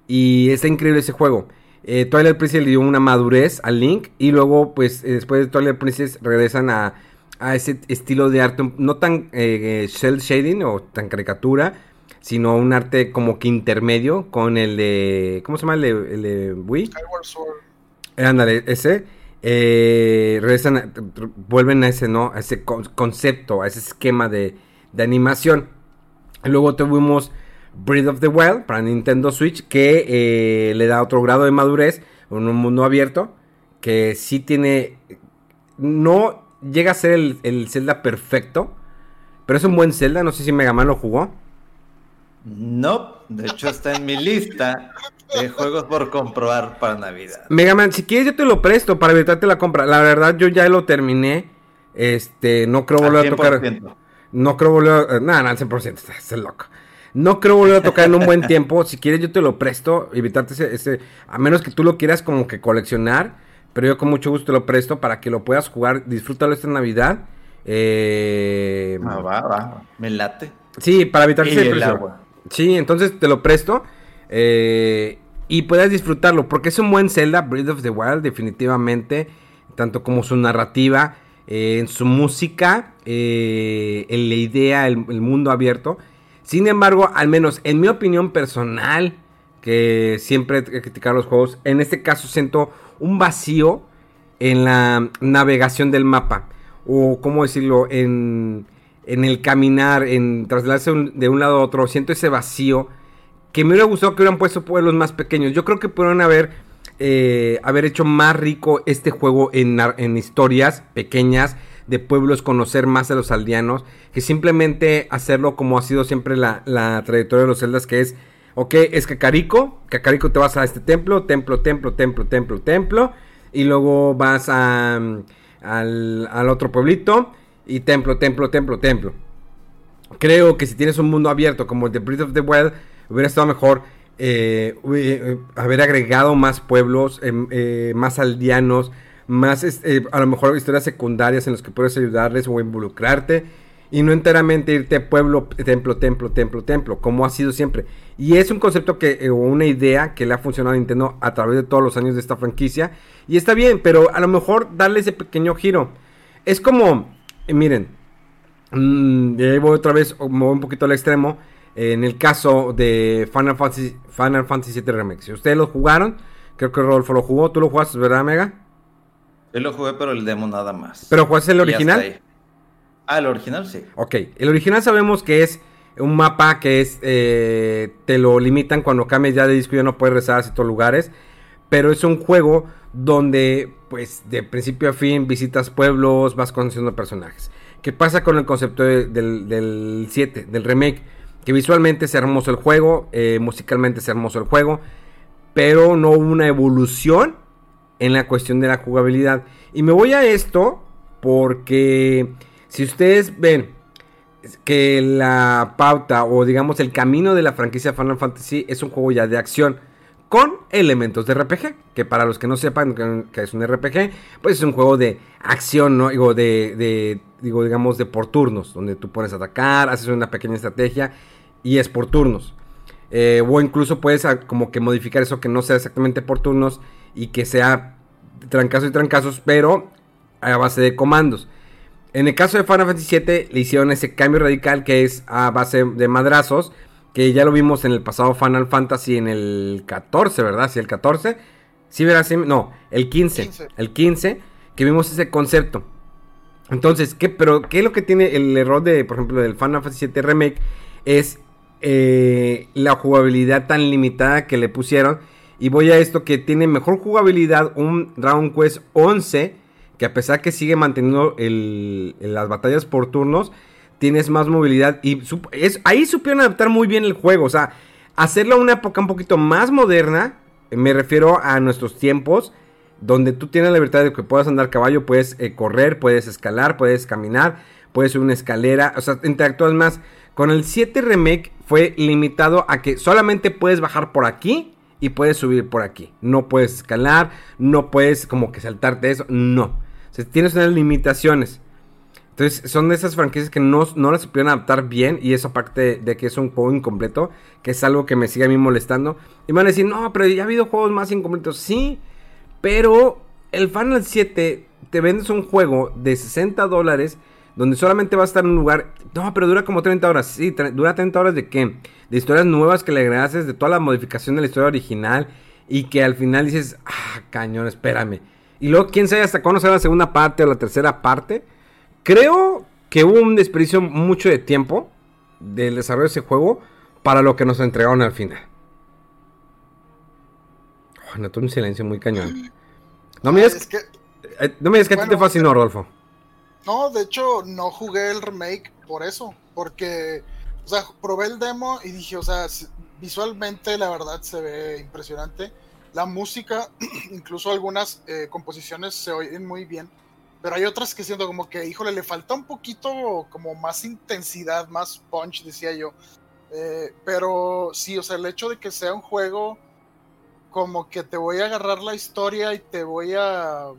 Y está increíble ese juego. Eh, Twilight Princess le dio una madurez al Link y luego pues eh, después de Twilight Princess regresan a, a ese estilo de arte no tan eh, shell shading o tan caricatura, sino un arte como que intermedio con el de... ¿Cómo se llama el de, el de Wii? Skyward Sword. Eh, Ándale, ese. eh, regresan, a- vuelven a ese, ¿no? A ese con- concepto, a ese esquema de, de animación. Luego tuvimos Breath of the Wild para Nintendo Switch, que eh, le da otro grado de madurez en un mundo abierto, que sí tiene... No llega a ser el, el Zelda perfecto, pero es un buen Zelda, no sé si Mega Man lo jugó. No, de hecho está en mi lista de juegos por comprobar para Navidad. Mega Man, si quieres yo te lo presto para evitarte la compra. La verdad yo ya lo terminé. Este, no creo volver a tocar. 100%. No creo volver a... Nada, no, al 100%, estás loco. No creo volver a tocar en un buen tiempo. Si quieres yo te lo presto, evitarte ese, ese... A menos que tú lo quieras como que coleccionar. Pero yo con mucho gusto te lo presto para que lo puedas jugar. Disfrútalo esta Navidad. Eh... Ah, va, va, me late. Sí, para evitar Y ese el agua. Sí, entonces te lo presto. eh, y puedas disfrutarlo. Porque es un buen Zelda, Breath of the Wild, definitivamente. Tanto como su narrativa, eh, en su música, eh, en la idea, el, el mundo abierto. Sin embargo, al menos en mi opinión personal, que siempre he criticado los juegos, en este caso siento un vacío en la navegación del mapa. O, ¿cómo decirlo? En, en el caminar, en trasladarse de un lado a otro. Siento ese vacío que me hubiera gustado que hubieran puesto pueblos más pequeños. Yo creo que pudieron haber, eh, haber hecho más rico este juego en, en historias pequeñas de pueblos, conocer más a los aldeanos, que simplemente hacerlo como ha sido siempre la, la trayectoria de los celdas, que es, ok, es Cacarico, Cacarico te vas a este templo, templo, templo, templo, templo, templo, y luego vas a, mm, al, al otro pueblito, y templo, templo, templo, templo. Creo que si tienes un mundo abierto como de Breath of the Wild, hubiera estado mejor eh, eh, haber agregado más pueblos, em, eh, más aldeanos, más es- eh, a lo mejor historias secundarias en las que puedes ayudarles o involucrarte. Y no enteramente irte pueblo, templo, templo, templo, templo, como ha sido siempre. Y es un concepto que, eh, o una idea que le ha funcionado a Nintendo a través de todos los años de esta franquicia. Y está bien, pero a lo mejor darle ese pequeño giro. Es como, eh, miren, Mm, y ahí voy otra vez, me voy un poquito al extremo. eh, en el caso de Final Fantasy, Final Fantasy VII Remake. Si ustedes lo jugaron, creo que Rodolfo lo jugó. ¿Tú lo jugaste, verdad, Mega? Yo lo jugué, pero el demo nada más. ¿Pero jugaste el Y original? Ah, el original sí. Ok, el original sabemos que es un mapa que es eh, te lo limitan cuando cambias ya de disco ya no puedes rezar a ciertos lugares, pero es un juego donde pues de principio a fin visitas pueblos, vas conociendo personajes. ¿Qué pasa con el concepto de- del, del 7, del remake? Que visualmente es hermoso el juego, eh, musicalmente es hermoso el juego, pero no hubo una evolución en la cuestión de la jugabilidad. Y me voy a esto porque si ustedes ven que la pauta o digamos el camino de la franquicia Final Fantasy es un juego ya de acción con elementos de RPG. Que para los que no sepan que es un RPG, pues es un juego de acción, ¿no? Digo, de, digo, digamos, de por turnos, donde tú puedes atacar, haces una pequeña estrategia y es por turnos. Eh, o incluso puedes ah, como que modificar eso que no sea exactamente por turnos y que sea trancazos y trancazos, pero a base de comandos. En el caso de Final Fantasy VII le hicieron ese cambio radical que es a base de madrazos, que ya lo vimos en el pasado Final Fantasy en el 14, ¿verdad? Sí, el 14. Sí, ¿verdad? no, el 15, El 15, que vimos ese concepto. Entonces, ¿qué, pero, ¿qué es lo que tiene el error de, por ejemplo, del Final Fantasy VII Remake? Es eh, la jugabilidad tan limitada que le pusieron. Y voy a esto que tiene mejor jugabilidad un Dragon Quest 11, que a pesar que sigue manteniendo las batallas por turnos, tienes más movilidad. Y es, ahí supieron adaptar muy bien el juego. O sea, hacerlo a una época un poquito más moderna. Me refiero a nuestros tiempos. Donde tú tienes la libertad de que puedas andar caballo, puedes eh, correr, puedes escalar, puedes caminar, puedes subir una escalera. O sea, interactúas más. Con el 7 Remake fue limitado a que solamente puedes bajar por aquí y puedes subir por aquí. No puedes escalar, no puedes como que saltarte eso, no. O sea, tienes unas limitaciones. Entonces, son de esas franquicias que no, no las supieron adaptar bien. Y eso aparte de, que es un juego incompleto, que es algo que me sigue a mí molestando. Y van a decir, no, pero ya ha habido juegos más incompletos. Sí, pero el Final 7 te vendes un juego de 60 dólares donde solamente va a estar en un lugar. No, pero dura como 30 horas. Sí, dura 30 horas de qué? De historias nuevas que le agregases, de toda la modificación de la historia original. Y que al final dices, ah, cañón, espérame. Y luego, quién sabe hasta cuándo será la segunda parte o la tercera parte. Creo que hubo un desperdicio mucho de tiempo del desarrollo de ese juego para lo que nos entregaron al final. Oh, noto un silencio muy cañón. No me digas que, eh, no me digas que a ti te fascinó, Rodolfo. No, de hecho, no jugué el remake por eso. Porque, o sea, probé el demo y dije, o sea, visualmente la verdad se ve impresionante. La música, incluso algunas eh, composiciones se oyen muy bien. Pero hay otras que siento como que, híjole, le falta un poquito como más intensidad, más punch, decía yo. Eh, pero sí, o sea, el hecho de que sea un juego como que te voy a agarrar la historia y te voy a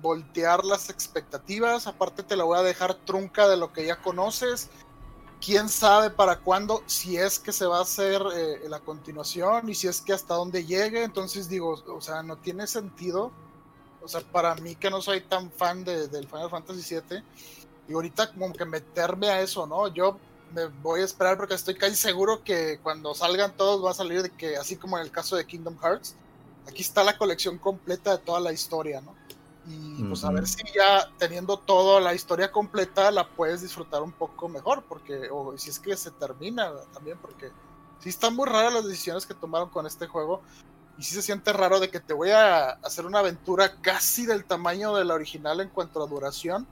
voltear las expectativas, aparte te la voy a dejar trunca de lo que ya conoces. Quién sabe para cuándo, si es que se va a hacer eh, la continuación y si es que hasta dónde llegue. Entonces digo, o sea, no tiene sentido o sea, para mí que no soy tan fan de, del Final Fantasy VII, y ahorita como que meterme a eso, ¿no? Yo me voy a esperar porque estoy casi seguro que cuando salgan todos va a salir de que, así como en el caso de Kingdom Hearts, aquí está la colección completa de toda la historia, ¿no? Y pues a ver si ya teniendo toda la historia completa la puedes disfrutar un poco mejor, porque, o si es que se termina también, porque sí están muy raras las decisiones que tomaron con este juego. Y sí se siente raro de que te voy a hacer una aventura casi del tamaño de la original en cuanto a duración,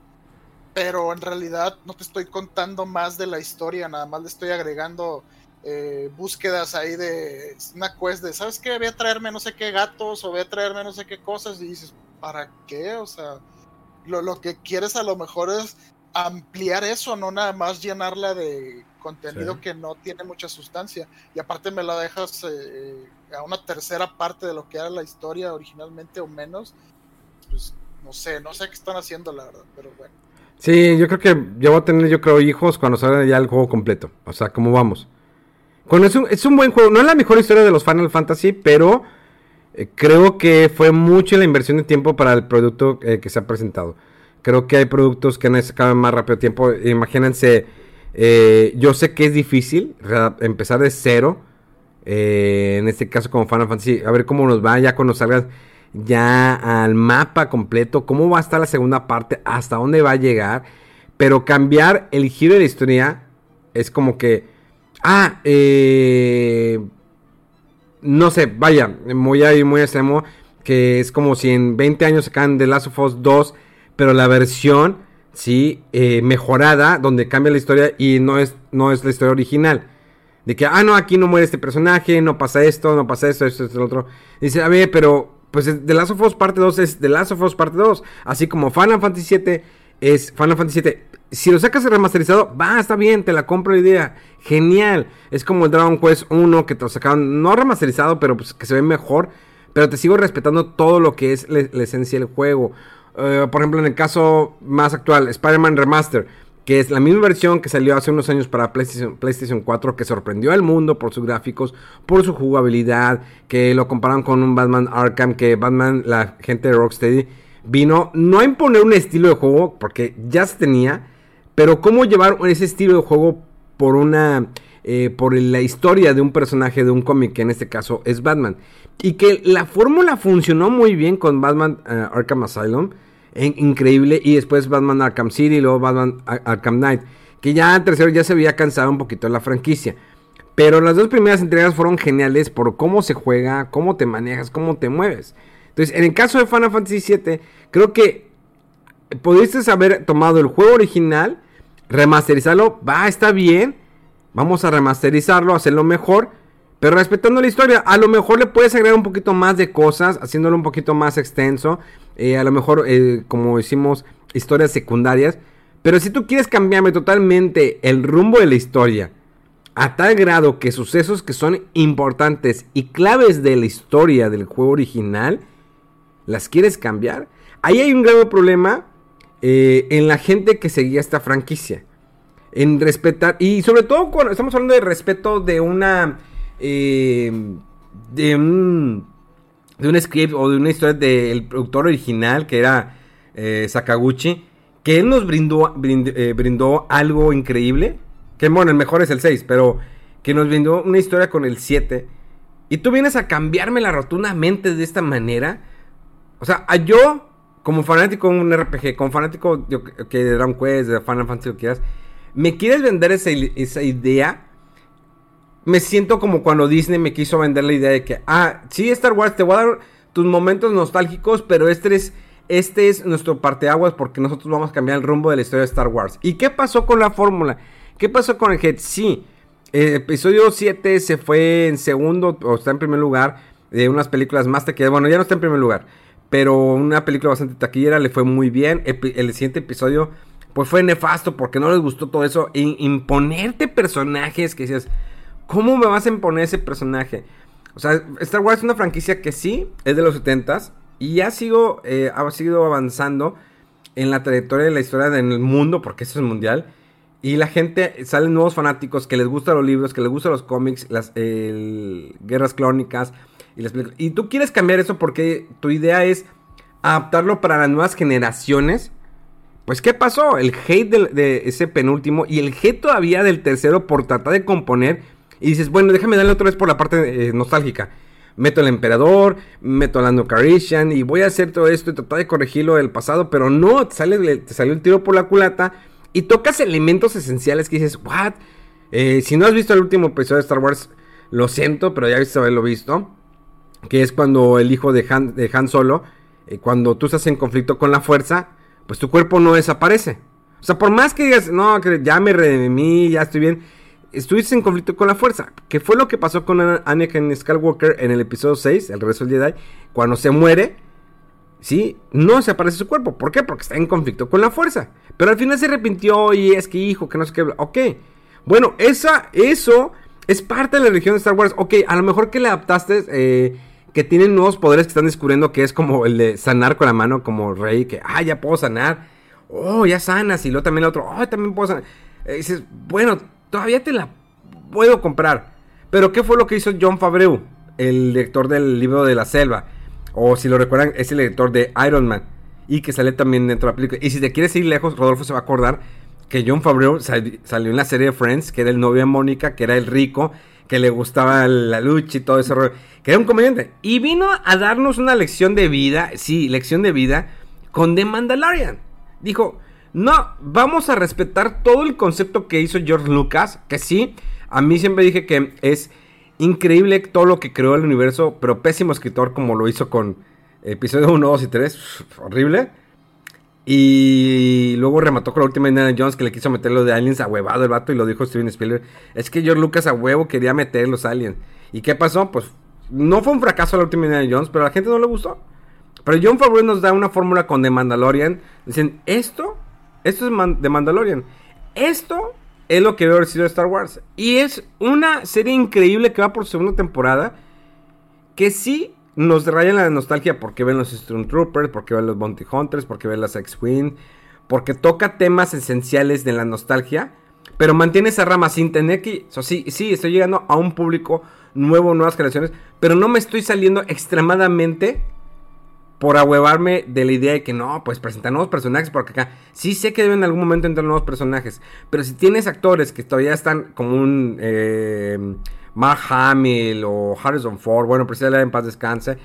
pero en realidad no te estoy contando más de la historia, nada más le estoy agregando eh, búsquedas ahí de una quest de, ¿sabes qué? Voy a traerme no sé qué gatos o voy a traerme no sé qué cosas y dices, ¿para qué? O sea, lo, lo que quieres a lo mejor es ampliar eso, no nada más llenarla de contenido que no tiene mucha sustancia. Y aparte me la dejas eh, a una tercera parte de lo que era la historia originalmente o menos. Pues no sé, no sé qué están haciendo, la verdad, pero bueno. Sí, yo creo que yo voy a tener, yo creo, hijos cuando salga ya el juego completo. O sea, ¿cómo vamos? Con es, un, es un buen juego. No es la mejor historia de los Final Fantasy, pero eh, creo que fue mucho la inversión de tiempo para el producto eh, que se ha presentado. Creo que hay productos que necesitan más rápido tiempo. Imagínense, eh, yo sé que es difícil empezar de cero. En este caso como Final Fantasy. A ver cómo nos va ya cuando salgas ya al mapa completo. Cómo va a estar la segunda parte. Hasta dónde va a llegar. Pero cambiar el giro de la historia es como que... Ah, eh, no sé, vaya, muy ahí, muy extremo. Que es como si en 20 años sacan The Last of Us 2 pero la versión, sí, eh, mejorada, donde cambia la historia y no es, no es la historia original. De que, ah, no, aquí no muere este personaje, no pasa esto, no pasa esto, esto, esto, lo otro. Dice, a ver, pero, pues The Last of Us parte 2 es The Last of Us parte 2. Así como Final Fantasy 7 es Final Fantasy 7 si lo sacas remasterizado, va, está bien, te la compro la idea. Genial. Es como el Dragon Quest 1 que te lo sacaron, no remasterizado, pero pues que se ve mejor. Pero te sigo respetando todo lo que es la, esencia del juego. Eh, por ejemplo, en el caso más actual, Spider-Man Remaster, que es la misma versión que salió hace unos años para PlayStation, PlayStation 4, que sorprendió al mundo por sus gráficos, por su jugabilidad, que lo compararon con un Batman Arkham, que Batman, la gente de Rocksteady, vino no a imponer un estilo de juego, porque ya se tenía, pero cómo llevar ese estilo de juego por una... Eh, por la historia de un personaje de un cómic, que en este caso es Batman. Y que la fórmula funcionó muy bien con Batman eh, Arkham Asylum. increíble. Y después Batman Arkham City y luego Batman Arkham Knight. Que ya en tercero ya se había cansado un poquito la franquicia. Pero las dos primeras entregas fueron geniales por cómo se juega, cómo te manejas, cómo te mueves. Entonces, en el caso de Final Fantasy VII, creo que pudiste haber tomado el juego original remasterizarlo, va, está bien. Vamos a remasterizarlo, hacerlo mejor. Pero respetando la historia, a lo mejor le puedes agregar un poquito más de cosas, haciéndolo un poquito más extenso. Eh, a lo mejor, eh, como decimos, historias secundarias. Pero si tú quieres cambiarme totalmente el rumbo de la historia, a tal grado que sucesos que son importantes y claves de la historia del juego original, las quieres cambiar, ahí hay un grave problema eh, en la gente que seguía esta franquicia. En respetar, y sobre todo cuando estamos hablando de respeto de una... Eh, de un... De un script o de una historia del productor original que era eh, Sakaguchi. Que él nos brindó, brindó algo increíble. Que bueno, el mejor es el 6, pero que nos brindó una historia con el 7. Y tú vienes a cambiármela rotundamente de esta manera. O sea, yo como fanático de un RPG, como fanático que de Dragon Quest, de Final Fantasy, lo quieras, me quieres vender esa, idea. Me siento como cuando Disney me quiso vender la idea de que, ah, sí, Star Wars, te voy a dar tus momentos nostálgicos, pero este es, este es nuestro parteaguas porque nosotros vamos a cambiar el rumbo de la historia de Star Wars. ¿Y qué pasó con la fórmula? ¿Qué pasó con el Head? Sí, el episodio 7 se fue en segundo, o está en primer lugar, de unas películas más que Bueno, ya no está en primer lugar. Pero una película bastante taquillera, le fue muy bien. el siguiente episodio, pues fue nefasto porque no les gustó todo eso. imponerte personajes que dices, ¿cómo me vas a imponer ese personaje? O sea, Star Wars es una franquicia que sí, es de los 70s. Y ha sido, eh, ha seguido avanzando en la trayectoria de la historia del mundo, porque eso es mundial. Y la gente, salen nuevos fanáticos que les gustan los libros, que les gustan los cómics, las guerras clónicas, y, tú quieres cambiar eso porque tu idea es adaptarlo para las nuevas generaciones. Pues, ¿qué pasó? El hate de, ese penúltimo y el hate todavía del tercero por tratar de componer. Y dices, bueno, déjame darle otra vez por la parte eh, nostálgica. Meto al emperador, meto a Lando y voy a hacer todo esto y tratar de corregirlo del pasado. Pero no, te, sale, te salió el tiro por la culata y tocas elementos esenciales que dices, ¿what? Eh, si no has visto el último episodio de Star Wars, lo siento, pero ya viste haberlo visto que es cuando el hijo de Han, Solo, eh, cuando tú estás en conflicto con la fuerza, pues tu cuerpo no desaparece. O sea, por más que digas, no, que ya me redimí, ya estoy bien, estuviste en conflicto con la fuerza. Que fue lo que pasó con Anakin Skywalker en el episodio 6, el regreso del Jedi, cuando se muere, ¿sí? No desaparece su cuerpo. ¿Por qué? Porque está en conflicto con la fuerza. Pero al final se arrepintió y es que hijo, que no sé qué. Ok. Bueno, esa, eso es parte de la religión de Star Wars. Ok, a lo mejor que le adaptaste eh, que tienen nuevos poderes que están descubriendo que es como el de sanar con la mano como rey, que, ah, ya puedo sanar, oh, ya sanas, y luego también el otro, oh, también puedo sanar. Eh, dices, bueno, todavía te la puedo comprar. Pero ¿qué fue lo que hizo John Favreau, el director del libro de la selva? O si lo recuerdan, es el director de Iron Man. Y que sale también dentro de la película. Y si te quieres ir lejos, Rodolfo se va a acordar que John Favreau salió en la serie de Friends, que era el novio de Mónica, que era el rico, que le gustaba la lucha y todo ese rollo, que era un comediante. Y vino a darnos una lección de vida, sí, lección de vida, con The Mandalorian. Dijo, no, vamos a respetar todo el concepto que hizo George Lucas, que sí, a mí siempre dije que es increíble todo lo que creó el universo, pero pésimo escritor como lo hizo con episodio 1, 2 y 3, horrible. Y luego remató con la última Indiana Jones que le quiso meter lo de aliens a huevado el vato y lo dijo Steven Spielberg. Es que George Lucas a huevo quería meter los aliens. ¿Y qué pasó? Pues no fue un fracaso la última Indiana Jones, pero a la gente no le gustó. Pero John Favreau nos da una fórmula con The Mandalorian. Dicen, esto Esto es Man- de Mandalorian. Esto es lo que debe haber sido Star Wars. Y es una serie increíble que va por segunda temporada. Que sí nos raya la nostalgia porque ven los Stormtroopers, porque ven los Bounty Hunters, porque ven las X-Wing. Porque toca temas esenciales de la nostalgia. Pero mantiene esa rama sin tener que... Sí, sí, estoy llegando a un público nuevo, nuevas generaciones. Pero no me estoy saliendo extremadamente por ahuevarme de la idea de que no, pues presentar nuevos personajes, porque acá sí sé que deben en algún momento entrar nuevos personajes, pero si tienes actores que todavía están como un eh, Mark Hamill o Harrison Ford, bueno, precisamente en paz descanse,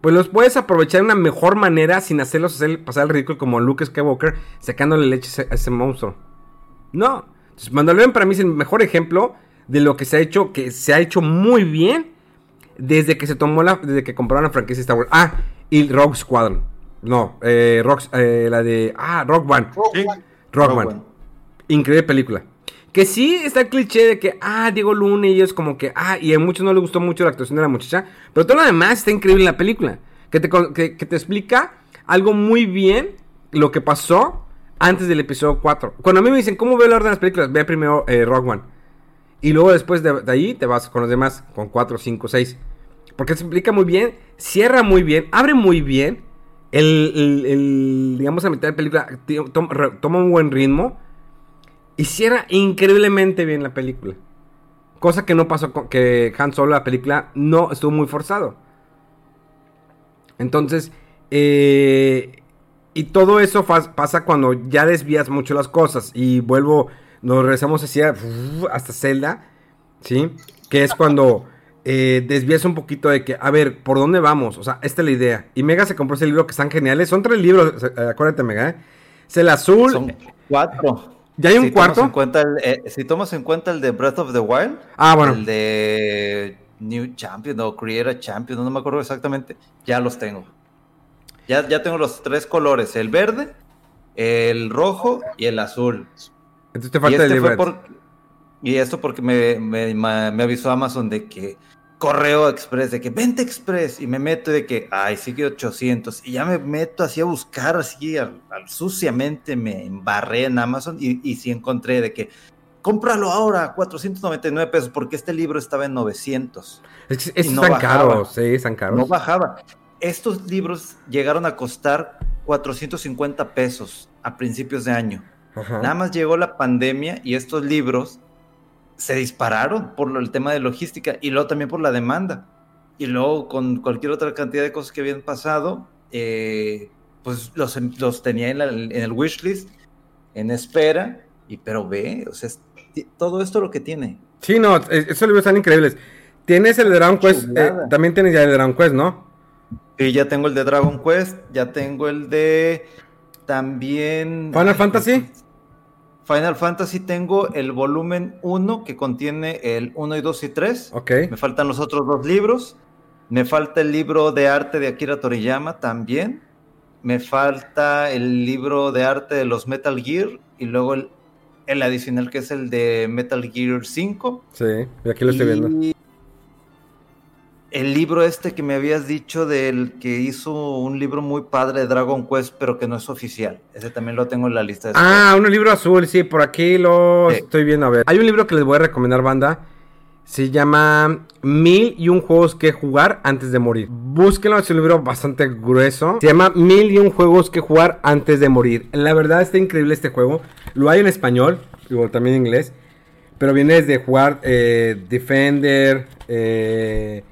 pues los puedes aprovechar de una mejor manera sin hacerlos hacer, pasar el ridículo como Luke Skywalker sacándole leche a ese, a ese monstruo. No, entonces Mandalorian para mí es el mejor ejemplo de lo que se ha hecho, que se ha hecho muy bien desde que se tomó la, desde que compraron la franquicia Star Wars. Ah, y Rogue Squadron. No, eh, Rock, eh, la de, ah, Rock One. Rogue Sí. One. Rock. One. Increíble película. Que sí está el cliché de que, ah, Diego Luna y ellos como que, ah, y a muchos no les gustó mucho la actuación de la muchacha. Pero todo lo demás está increíble en la película. Que te, que, te explica algo muy bien lo que pasó antes del episodio 4. Cuando a mí me dicen, ¿cómo veo el orden de las películas? Ve primero eh, Rock One. Y luego después de, ahí te vas con los demás, con 4, 5, 6. Porque se explica muy bien, cierra muy bien, abre muy bien. El, el- el, digamos, a mitad de la película toma un buen ritmo. Y cierra increíblemente bien la película. Cosa que no pasó con que Han Solo, la película, no estuvo muy forzado. Entonces, eh, y todo eso pasa cuando ya desvías mucho las cosas. Y vuelvo, nos regresamos hacia hasta Zelda, ¿sí? Que es cuando eh, desvías un poquito de que, a ver, ¿por dónde vamos? O sea, esta es la idea. Y Mega se compró ese libro que están geniales. Son tres libros, eh, acuérdate, Mega. Es el azul. Son cuatro. ¿Ya hay un Si cuarto? en cuenta el- eh, si tomas en cuenta el de Breath of the Wild, Ah, bueno. el de New Champion o Create a Champion, no me acuerdo exactamente, ya los tengo. Ya, ya tengo los tres colores, el verde, el rojo y el azul. Entonces te falta el este por- y esto porque me, me- me avisó Amazon de que correo express, de que vente express, y me meto de que, ay, sigue 800, y ya me meto así a buscar, así al, al suciamente me embarré en Amazon y, y sí encontré de que, cómpralo ahora, 499 pesos, porque este libro estaba en 900. Es estos no están bajaba. caros, sí, están caros. No bajaba. Estos libros llegaron a costar 450 pesos a principios de año. Ajá. Nada más llegó la pandemia y estos libros se dispararon por el tema de logística y luego también por la demanda. Y luego con cualquier otra cantidad de cosas que habían pasado, eh, pues los, los tenía en, la- en el wishlist, en espera, y pero ve, o sea, es- todo esto lo que tiene. Sí, no, es- esos libros están increíbles. Tienes el de Dragon Quest, eh, también tienes ya el de Dragon Quest, ¿no? Y ya tengo el de Dragon Quest, ya tengo el de también... Final Fantasy. Final Fantasy tengo el volumen 1 que contiene el 1 y 2 y 3. Ok. Me faltan los otros dos libros. Me falta el libro de arte de Akira Toriyama también. Me falta el libro de arte de los Metal Gear y luego el, el adicional que es el de Metal Gear 5. Sí, y aquí lo estoy viendo. El libro este que me habías dicho del que hizo un libro muy padre de Dragon Quest, pero que no es oficial. Ese también lo tengo en la lista de Ah, un libro azul, sí, por aquí lo Sí. estoy viendo. A ver, hay un libro que les voy a recomendar, banda. Se llama Mil y un juegos que jugar antes de morir. Búsquenlo, es un libro bastante grueso. Se llama Mil y un juegos que jugar antes de morir. La verdad está increíble este juego. Lo hay en español, igual también en inglés. Pero viene desde jugar eh, Defender, eh,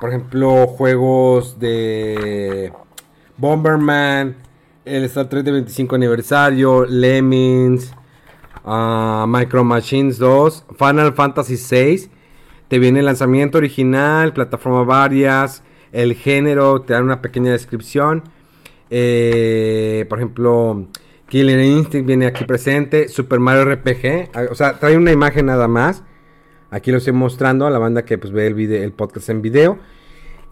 por ejemplo, juegos de Bomberman, el Star Trek de 25 aniversario, Lemmings, ah, Micro Machines 2, Final Fantasy 6. Te viene el lanzamiento original, plataforma varias, el género, te dan una pequeña descripción. Eh, por ejemplo, Killer Instinct viene aquí presente, Super Mario RPG, ah, o sea, trae una imagen nada más. Aquí lo estoy mostrando a la banda que pues ve el, video, el podcast en video.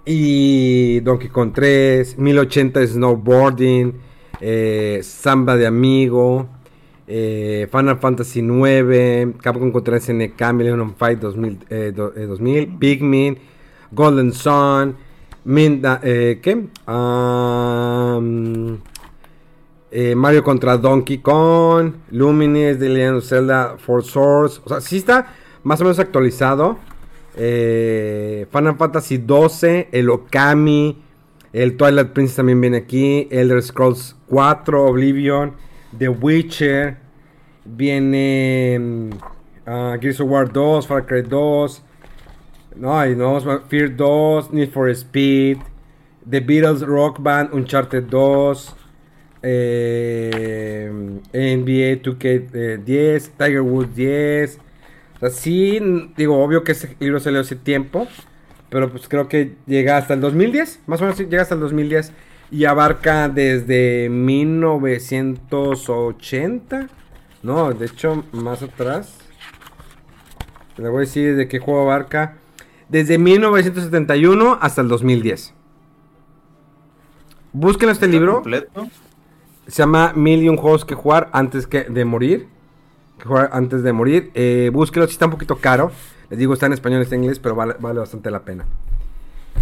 Y Donkey Kong 3, 1080 Snowboarding, eh, Samba de Amigo, eh, Final Fantasy 9, Capcom contra SNK, Millennium Fight 2000, eh, do- eh, 2000 Pikmin, Golden Sun, eh, ¿qué? Eh, Mario contra Donkey Kong, Lumines, The Legend Zelda, For Swords. O sea, sí está más o menos actualizado. Eh, Final Fantasy 12, el Okami, el Twilight Princess también viene aquí, Elder Scrolls 4, Oblivion, The Witcher, viene ah, Gears of War 2, Far Cry 2, no, no, Fear 2, Need for Speed, The Beatles Rock Band, Uncharted 2, eh, NBA 2K10, Tiger Woods 10. O sea, sí, digo, obvio que ese libro salió hace tiempo, pero pues creo que llega hasta el 2010, más o menos llega hasta el 2010 y abarca desde 1980. No, de hecho, más atrás. Le voy a decir de qué juego abarca. Desde 1971 hasta el 2010. Busquen este libro. Completo. Se llama Mil y un juegos que jugar antes que de morir. Que jugar antes de morir. Eh, búsquenlo, si está un poquito caro. Les digo, está en español, está en inglés, pero vale, vale bastante la pena.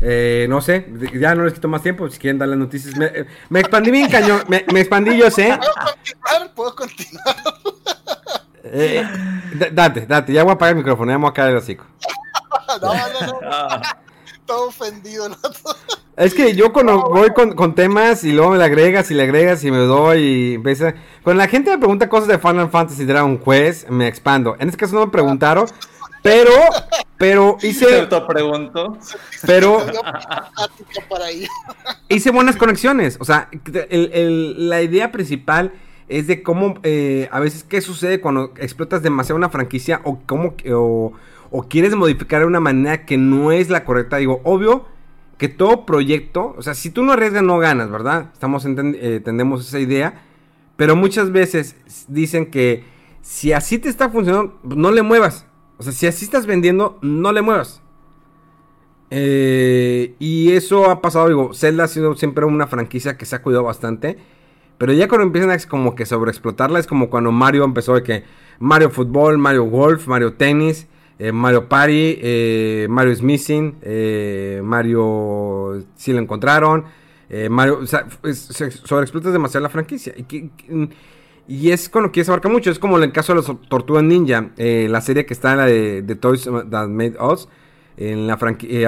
Eh, no sé, ya no les quito más tiempo. Si quieren dar las noticias, me, eh, me expandí bien cañón. Me, me expandí yo, sé. ¿Puedo continuar? ¿Puedo continuar? Eh, date, date, ya voy a apagar el micrófono, ya me voy a caer el hocico. No, no, no. Ah, Todo ofendido. ¿no? Es que yo cuando voy con, con temas y luego me le agregas y le agregas y me doy y empieza... Cuando la gente me pregunta cosas de Final Fantasy Dragon Quest, me expando. En este caso no me preguntaron, pero, pero Te hice, pero plática para ahí. hice buenas conexiones. O sea, el- el- la idea principal es de cómo, eh, a veces, qué sucede cuando explotas demasiado una franquicia o cómo, o, o quieres modificar de una manera que no es la correcta. Digo, obvio que todo proyecto, o sea, si tú no arriesgas, no ganas, ¿verdad? Estamos eh, entendemos esa idea. Pero muchas veces dicen que si así te está funcionando, no le muevas. O sea, si así estás vendiendo, no le muevas. Eh, y eso ha pasado, digo, Zelda ha sido siempre una franquicia que se ha cuidado bastante. Pero ya cuando empiezan a como que sobreexplotarla, es como cuando Mario empezó de que Mario Fútbol, Mario Golf, Mario Tenis, eh, Mario Party, eh, Mario is Missing, eh, Mario si lo encontraron, Mario, o sea, sobreexplotas demasiado la franquicia. Que- y es con lo que se abarca mucho, es como en el caso de los Tortugas Ninja, la serie que está en la de, Toys That Made Us, en la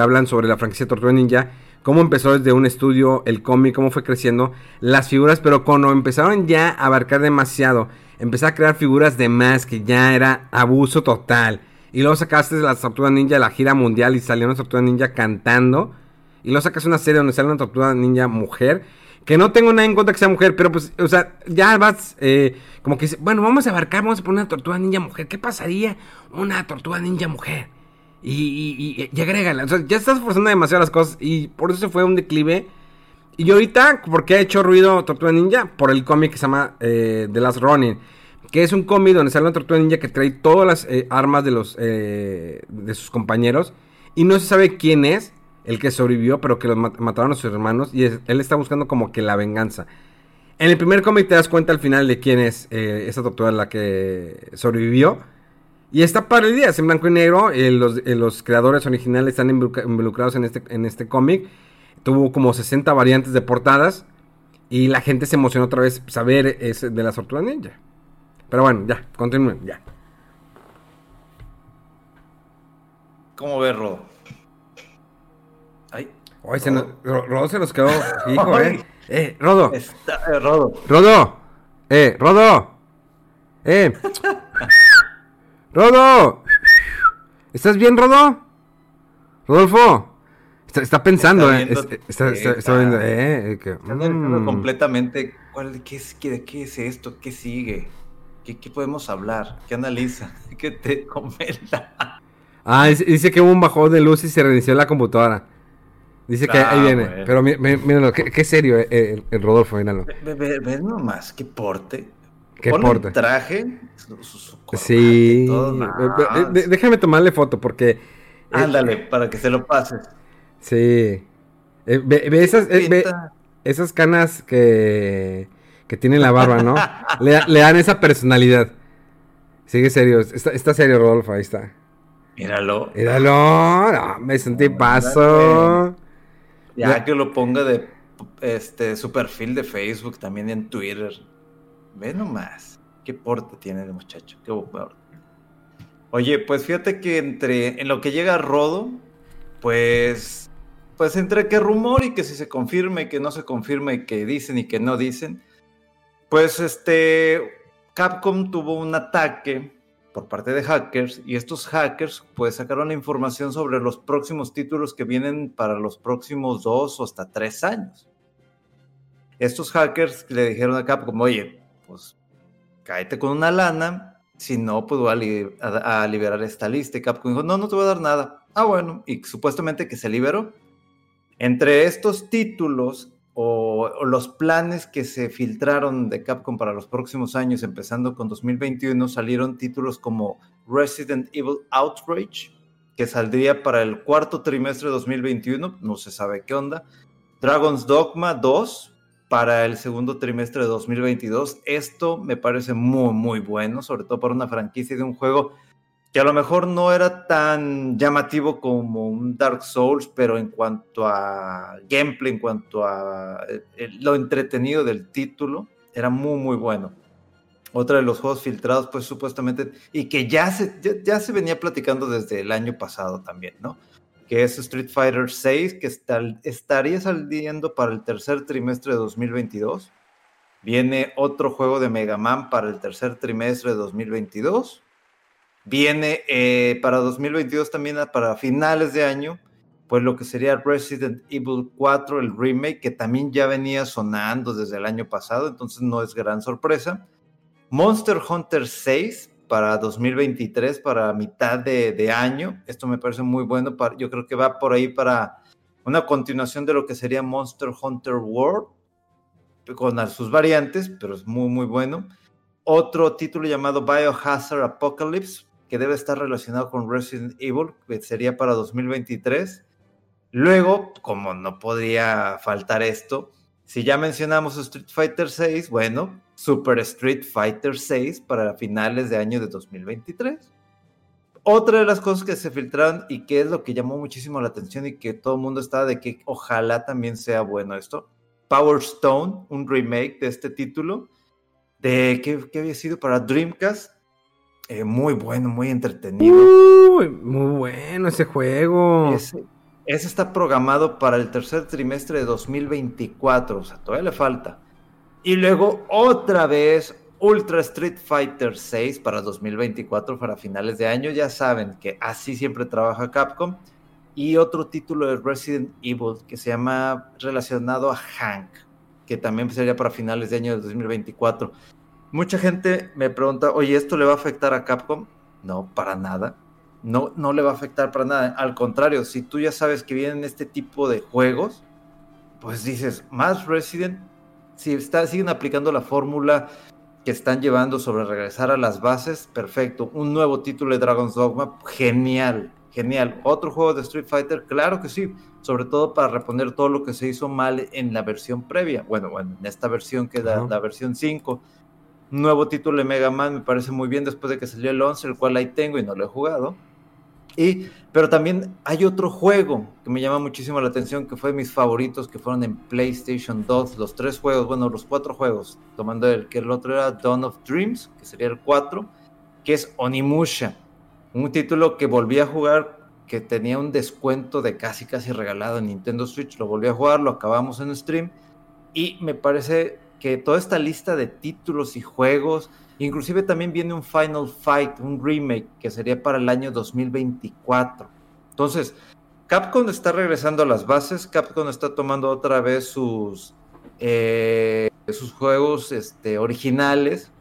hablan sobre la franquicia Tortuga Ninja, cómo empezó desde un estudio el cómic, cómo fue creciendo las figuras, pero cuando empezaron ya a abarcar demasiado, empezar a crear figuras de más que ya era abuso total. Y luego sacaste las Tortugas Ninja, la gira mundial y salieron las Tortugas Ninja cantando. Y luego sacas una serie donde sale una Tortuga Ninja mujer. Que no tengo nada en contra que sea mujer, pero pues, o sea, ya vas, eh, como que, bueno, vamos a abarcar, vamos a poner una Tortuga Ninja mujer. ¿Qué pasaría una Tortuga Ninja mujer? Y, y, y, y agrégala. O sea, ya estás forzando demasiado las cosas. Y por eso se fue un declive. Y ahorita, ¿por qué ha hecho ruido Tortuga Ninja? Por el cómic que se llama eh, The Last Ronin. Que es un cómic donde sale una Tortuga Ninja que trae todas las eh, armas de, los, eh, de sus compañeros. Y no se sabe quién es el que sobrevivió, pero que los mat- mataron a sus hermanos. Y él está buscando como que la venganza. En el primer cómic te das cuenta al final de quién es eh, esa tortuga la que sobrevivió. Y está para el día, es en blanco y negro. eh, los, los creadores originales están involucra- involucrados en este, en este cómic. Tuvo como 60 variantes de portadas. Y la gente se emocionó otra vez saber de la tortuga ninja. Pero bueno, ya, continúen, ya. ¿Cómo ves, Rodo? Ay, Oye, se nos- Ro- Rodo se nos quedó fijo, eh. Eh, Rodo, está, eh, Rodo. Rodo, eh, Rodo, eh. Rodo, ¿estás bien, Rodo? Rodolfo, está, está pensando, Está eh. viendo- Está, está- viendo, eh. que- mm. completamente cuál, qué, es, qué, qué es esto, qué sigue, qué, qué podemos hablar, qué analiza, qué te comenta. Ah, dice, que hubo un bajón de luz y se reinició la computadora. Dice que Ah, ahí viene. bueno. Pero mí- mí- míralo, qué, qué serio eh, el, el Rodolfo, míralo. Ve, ve- ve nomás, qué porte. Qué Pone porte. un traje, su, su- Sí. todo, no, déjame tomarle foto porque. eh, Ándale, para que se lo pases. Sí. Eh, ve, ve esas, eh, ve esas canas que, que tiene la barba, ¿no? le, da- le dan esa personalidad. Sigue serio. Está, está serio, Rodolfo, ahí está. Míralo. Míralo. No, me sentí paso. Ya Ya. que lo ponga de este, su perfil de Facebook, también en Twitter. Ve nomás. Qué porte tiene el muchacho. Qué porte. Oye, pues fíjate que entre en lo que llega Rodo, pues, pues entre que rumor y que si se confirme y que no se confirme y que dicen y que no dicen, pues este Capcom tuvo un ataque por parte de hackers y estos hackers pues sacaron la información sobre los próximos títulos que vienen para los próximos dos o hasta tres años. Estos hackers le dijeron a Capcom, oye, pues cáete con una lana, si no, pues voy a, liberar esta lista. Capcom dijo, no, no te voy a dar nada. Ah, bueno, y supuestamente que se liberó. Entre estos títulos o, los planes que se filtraron de Capcom para los próximos años, empezando con 2021, salieron títulos como Resident Evil Outrage, que saldría para el cuarto trimestre de 2021, no se sabe qué onda. Dragon's Dogma 2 para el segundo trimestre de 2022. Esto me parece muy, muy bueno, sobre todo para una franquicia de un juego que a lo mejor no era tan llamativo como un Dark Souls, pero en cuanto a gameplay, en cuanto a eh, lo entretenido del título, era muy, muy bueno. Otro de los juegos filtrados, pues supuestamente, y que ya se, ya, se venía platicando desde el año pasado también, ¿no? Que es Street Fighter 6, que estaría saliendo para el tercer trimestre de 2022. Viene otro juego de Mega Man para el tercer trimestre de 2022 Viene eh, para 2022 también, para finales de año, pues lo que sería Resident Evil 4, el remake, que también ya venía sonando desde el año pasado, entonces no es gran sorpresa. Monster Hunter 6 para 2023, para mitad de, año. Esto me parece muy bueno. Yo creo que va por ahí para una continuación de lo que sería Monster Hunter World, con sus variantes, pero es muy, muy bueno. Otro título llamado Biohazard Apocalypse que debe estar relacionado con Resident Evil, que sería para 2023. Luego, como no podría faltar esto, si ya mencionamos Street Fighter 6, bueno, Super Street Fighter 6 para finales de año de 2023. Otra de las cosas que se filtraron y que es lo que llamó muchísimo la atención y que todo el mundo estaba de que ojalá también sea bueno esto, Power Stone, un remake de este título, de que había sido para Dreamcast, eh, muy bueno, muy entretenido. muy bueno ese juego. Ese, está programado para el tercer trimestre de 2024, o sea, todavía le falta. Y luego otra vez Ultra Street Fighter 6 para 2024, para finales de año. Ya saben que así siempre trabaja Capcom. Y otro título de Resident Evil que se llama relacionado a Hank, que también sería para finales de año de 2024. Mucha gente me pregunta, oye, ¿esto le va a afectar a Capcom? No, para nada. No, no le va a afectar para nada. Al contrario, si tú ya sabes que vienen este tipo de juegos, pues dices, más Resident, si está, siguen aplicando la fórmula que están llevando sobre regresar a las bases, perfecto. Un nuevo título de Dragon's Dogma, genial, genial. Otro juego de Street Fighter, claro que sí, sobre todo para reponer todo lo que se hizo mal en la versión previa. Bueno, bueno, en esta versión que es la versión 5 nuevo título de Mega Man me parece muy bien después de que salió el 11, el cual ahí tengo y no lo he jugado. Y, pero también hay otro juego que me llama muchísimo la atención, que fue de mis favoritos, que fueron en PlayStation 2, los tres juegos, bueno, los cuatro juegos, tomando el que el otro era Dawn of Dreams, que sería el 4, que es Onimusha, un título que volví a jugar, que tenía un descuento de casi casi regalado en Nintendo Switch, lo volví a jugar, lo acabamos en stream, y me parece que toda esta lista de títulos y juegos, inclusive también viene un Final Fight, un remake que sería para el año 2024. Entonces, Capcom está regresando a las bases, Capcom está tomando otra vez sus, eh, sus juegos este, originales.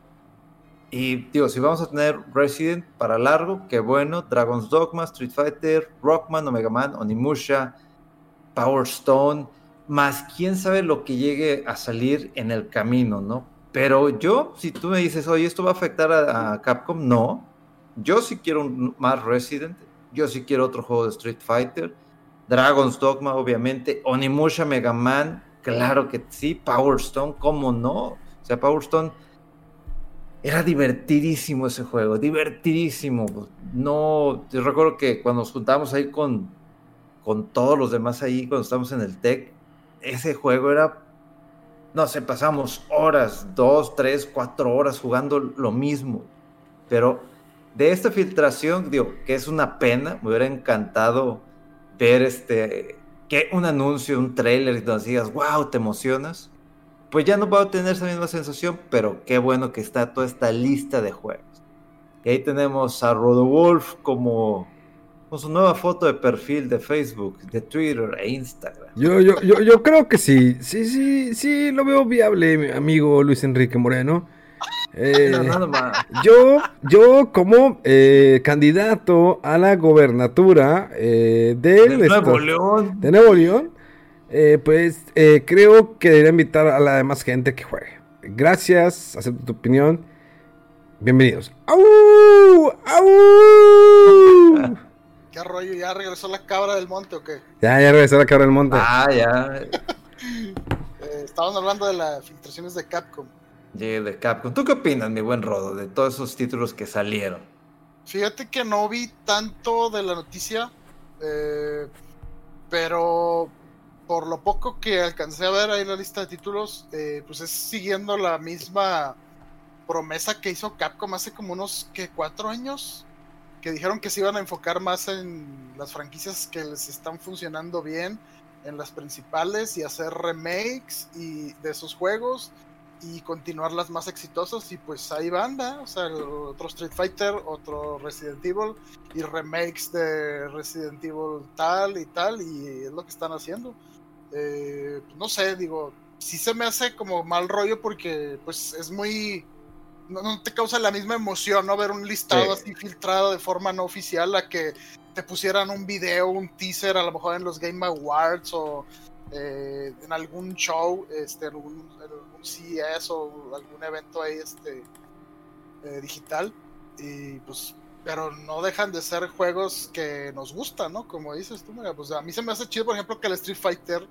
Y digo, si vamos a tener Resident para largo, qué bueno, Dragon's Dogma, Street Fighter, Rockman, Omega Man, Onimusha, Power Stone, más quién sabe lo que llegue a salir en el camino, ¿no? Pero yo, si tú me dices, oye, ¿esto va a afectar a, Capcom? No. Yo sí quiero un, más Resident, yo sí quiero otro juego de Street Fighter, Dragon's Dogma, obviamente, Onimusha Mega Man, claro que sí, Power Stone, ¿cómo no? O sea, Power Stone era divertidísimo ese juego, divertidísimo. No, te recuerdo que cuando nos juntamos ahí con, con todos los demás ahí, cuando estábamos en el TEC, ese juego era no sé, pasamos horas, dos, tres, cuatro horas jugando lo mismo. Pero de esta filtración, digo, que es una pena, me hubiera encantado ver este, que un anuncio, un trailer, y nos digas, wow, te emocionas. Pues ya no puedo tener esa misma sensación, pero qué bueno que está toda esta lista de juegos. Y ahí tenemos a Rodowolf como con su nueva foto de perfil de Facebook, de Twitter e Instagram. Yo, yo, yo, yo creo que sí, sí, sí, sí, lo veo viable, mi amigo Luis Enrique Moreno. Eh, No, nada más. yo, yo como eh, candidato a la gobernatura eh, del De Nuevo estado- León. de Nuevo León, eh, pues eh, creo que debería invitar a la demás gente que juegue. Gracias, acepto tu opinión. Bienvenidos. ¡Au! ¡Au! ¿Qué rollo? ¿Ya regresó la cabra del monte o qué? Ya, ya regresó la cabra del monte. Ah, ya. Eh, estaban hablando de las filtraciones de Capcom. Llegué de Capcom. ¿Tú qué opinas, mi buen Rodo, de todos esos títulos que salieron? Fíjate que no vi tanto de la noticia, eh, pero por lo poco que alcancé a ver ahí la lista de títulos, eh, pues es siguiendo la misma promesa que hizo Capcom hace como unos que cuatro años, que dijeron que se iban a enfocar más en las franquicias que les están funcionando bien, en las principales y hacer remakes y de esos juegos y continuar las más exitosas y pues ahí van, ¿verdad? o sea, otro Street Fighter, otro Resident Evil y remakes de Resident Evil tal y tal y es lo que están haciendo. Eh, no sé, digo, sí se me hace como mal rollo porque pues es muy... No, no te causa la misma emoción, ¿no? Ver un listado Sí. así filtrado de forma no oficial a que te pusieran un video, un teaser, a lo mejor en los Game Awards o eh, en algún show, este, en algún, en algún CES o algún evento ahí, este, eh, digital. Y pues, pero no dejan de ser juegos que nos gustan, ¿no? Como dices tú, mira, pues a mí se me hace chido, por ejemplo, que el Street Fighter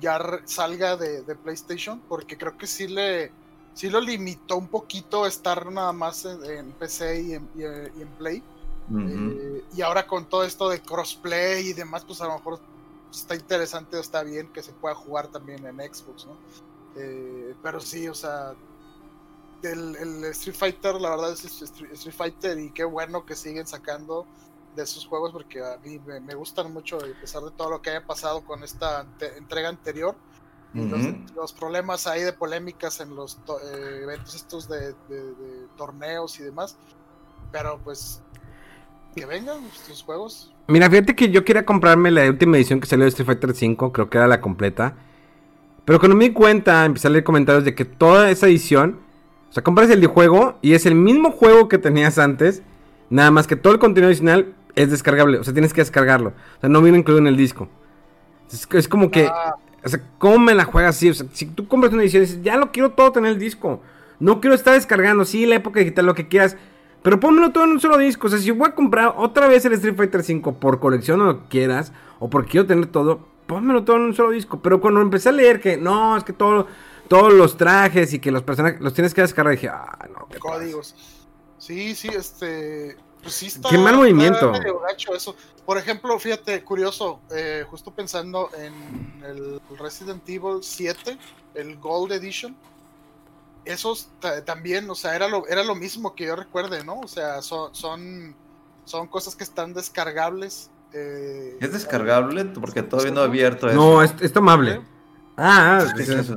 ya salga de, de PlayStation, porque creo que sí le, sí lo limitó un poquito estar nada más en, en PC y en, y en- y en Play. Eh, y ahora con todo esto de crossplay y demás, pues a lo mejor está interesante o está bien que se pueda jugar también en Xbox, ¿no? Eh, pero sí, o sea, el, el Street Fighter, la verdad es Street, Street Fighter y qué bueno que siguen sacando de esos juegos porque a mí me, me gustan mucho a pesar de todo lo que haya pasado con esta ante- entrega anterior los- problemas ahí de polémicas en los eh, eventos estos de, de- de torneos y demás. Pero pues que vengan estos juegos. Mira, fíjate que yo quería comprarme la última edición que salió de Street Fighter V, creo que era la completa. Pero cuando me di cuenta, empecé a leer comentarios de que toda esa edición, o sea, compras el juego y es el mismo juego que tenías antes, nada más que todo el contenido adicional es descargable, o sea, tienes que descargarlo, o sea, no viene incluido en el disco. Es, es como que, Ah, o sea, ¿cómo me la juegas así? O sea, si tú compras una edición y dices, ya lo quiero todo tener el disco, no quiero estar descargando, sí, la época digital, lo que quieras. Pero pónmelo todo en un solo disco. O sea, si voy a comprar otra vez el Street Fighter V por colección o lo que quieras, o porque quiero tener todo, pónmelo todo en un solo disco. Pero cuando empecé a leer que no, es que todo, todos los trajes y que los personajes los tienes que descargar, dije, ah, no, ¿qué pasa? códigos sí sí este pues sí está Qué mal está movimiento. medio gacho eso por ejemplo fíjate curioso eh, justo pensando en el Resident Evil 7 el Gold Edition esos ta- también o sea era lo era lo mismo que yo recuerde no o sea son son son cosas que están descargables eh, ¿Es descargable? Porque todavía no he abierto eso. No, es, es tomable. Ah, ah, ¿Qué es es- eso?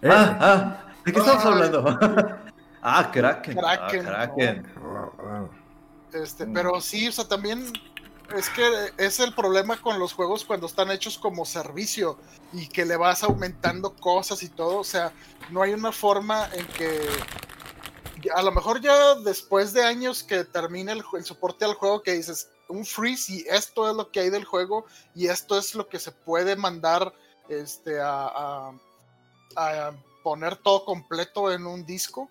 eh, Ah, ah, ¿de qué estamos hablando? ah, Kraken. Kraken, Ah, Kraken. wow, wow. Este, Mm. pero sí, o sea, también es que es el problema con los juegos cuando están hechos como servicio y que le vas aumentando cosas y todo. O sea, no hay una forma en que a lo mejor ya después de años que termine el, soporte al juego que dices un freeze y esto es lo que hay del juego y esto es lo que se puede mandar este a, a- a poner todo completo en un disco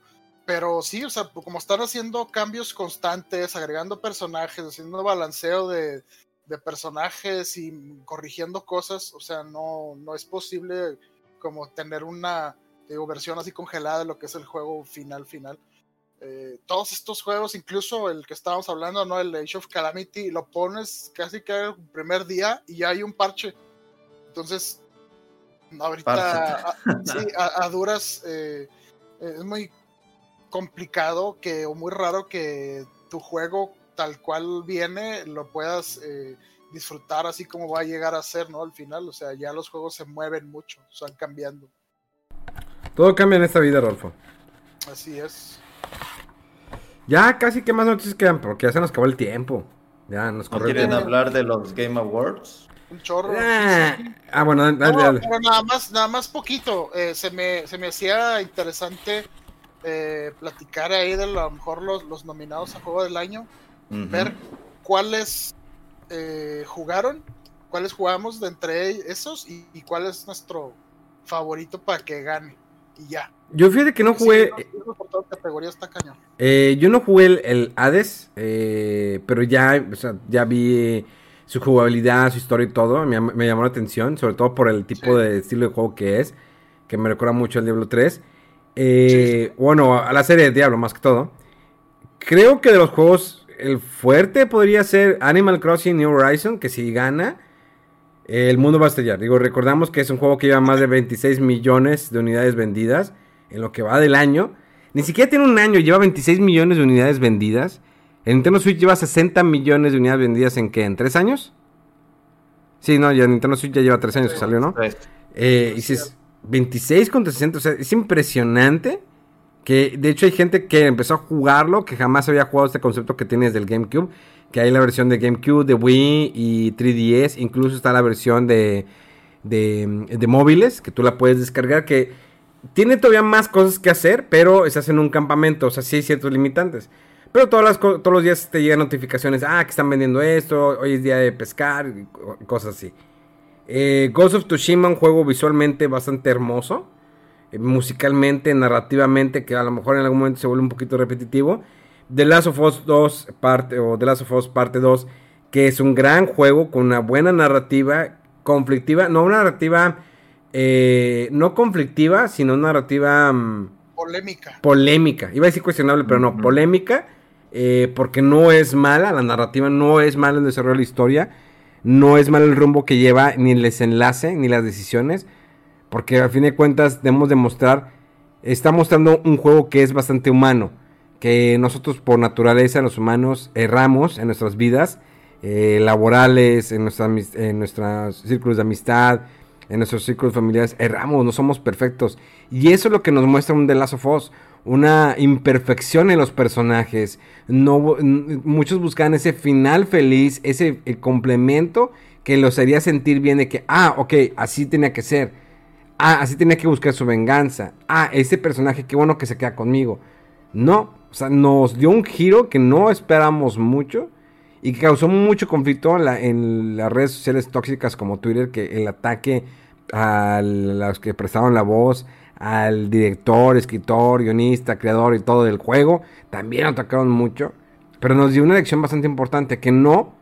pero sí, o sea, como están haciendo cambios constantes, agregando personajes, haciendo balanceo de, de personajes y corrigiendo cosas, o sea, no, no es posible como tener una digo, versión así congelada de lo que es el juego final final. Eh, todos estos juegos, incluso el que estábamos hablando, ¿no? El Age of Calamity, lo pones casi que el primer día y ya hay un parche. Entonces, Ahorita, a, sí, a, duras, eh, es muy complicado que, o muy raro que tu juego tal cual viene lo puedas eh, disfrutar así como va a llegar a ser, ¿no? Al final, o sea, ya los juegos se mueven mucho, están cambiando. Todo cambia en esta vida, Rolfo. Así es. Ya casi que más noticias quedan, porque ya se nos acabó el tiempo. Ya nos ¿No quieren hablar de los Game Awards? Un chorro. Ah, ah bueno, dale, dale. Pero nada más, nada más poquito. Eh, se, me, se me hacía interesante eh, platicar ahí de a lo mejor los, los nominados a Juego del Año. Ver cuáles eh, jugaron, cuáles jugamos de entre esos y, cuál es nuestro favorito para que gane. Y ya. Yo fíjate que no jugué. Eh, yo no jugué el, Hades, eh, pero ya, ya vi su jugabilidad, su historia y todo. Me, llamó la atención, sobre todo por el tipo de estilo de juego que es, que me recuerda mucho al Diablo 3. Bueno, a la serie de Diablo más que todo. Creo que de los juegos el fuerte podría ser Animal Crossing New Horizon, que si gana, el mundo va a estallar. Digo, recordamos que es un juego que lleva más de 26 millones de unidades vendidas en lo que va del año. Ni siquiera tiene un año, lleva 26 millones de unidades vendidas. El Nintendo Switch lleva 60 millones de unidades vendidas en qué, en 3 años? Sí, no, ya Nintendo Switch ya lleva 3 años que salió, ¿no? Eh, y si es 26 contra 60, o sea, es impresionante que de hecho hay gente que empezó a jugarlo, que jamás había jugado este concepto que tienes del GameCube. Que hay la versión de GameCube, de Wii y 3DS. Incluso está la versión de, de, móviles, que tú la puedes descargar. Que tiene todavía más cosas que hacer, pero estás en un campamento. O sea, sí hay ciertos limitantes. Pero todas las, todos los días te llegan notificaciones. Ah, que están vendiendo esto. Hoy es día de pescar. Cosas así. Eh, Ghost of Tsushima, un juego visualmente bastante hermoso. Eh, musicalmente, narrativamente, que a lo mejor en algún momento se vuelve un poquito repetitivo. The Last of Us 2 parte, o The Last of Us parte 2, que es un gran juego con una buena narrativa, conflictiva, no una narrativa, eh, no conflictiva, sino una narrativa... Mm, polémica. Polémica, iba a decir cuestionable, pero no, polémica, eh, porque no es mala, la narrativa no es mala en el desarrollo de la historia, no es mal el rumbo que lleva, ni el desenlace, ni las decisiones, porque al fin de cuentas debemos demostrar, está mostrando un juego que es bastante humano, que nosotros por naturaleza los humanos erramos en nuestras vidas eh, laborales, en, en nuestros círculos de amistad, en nuestros círculos familiares, erramos, no somos perfectos. Y eso es lo que nos muestra un The Last of una imperfección en los personajes. No, muchos buscan ese final feliz, ese complemento que los haría sentir bien de que, ah, ok, así tenía que ser Ah, así tenía que buscar su venganza. Ah, ese personaje, qué bueno que se queda conmigo. No, o sea, nos dio un giro que no esperamos mucho y que causó mucho conflicto en, las redes sociales tóxicas como Twitter, que el ataque a los que prestaron la voz, al director, escritor, guionista, creador y todo del juego, también atacaron mucho. Pero nos dio una lección bastante importante, que no,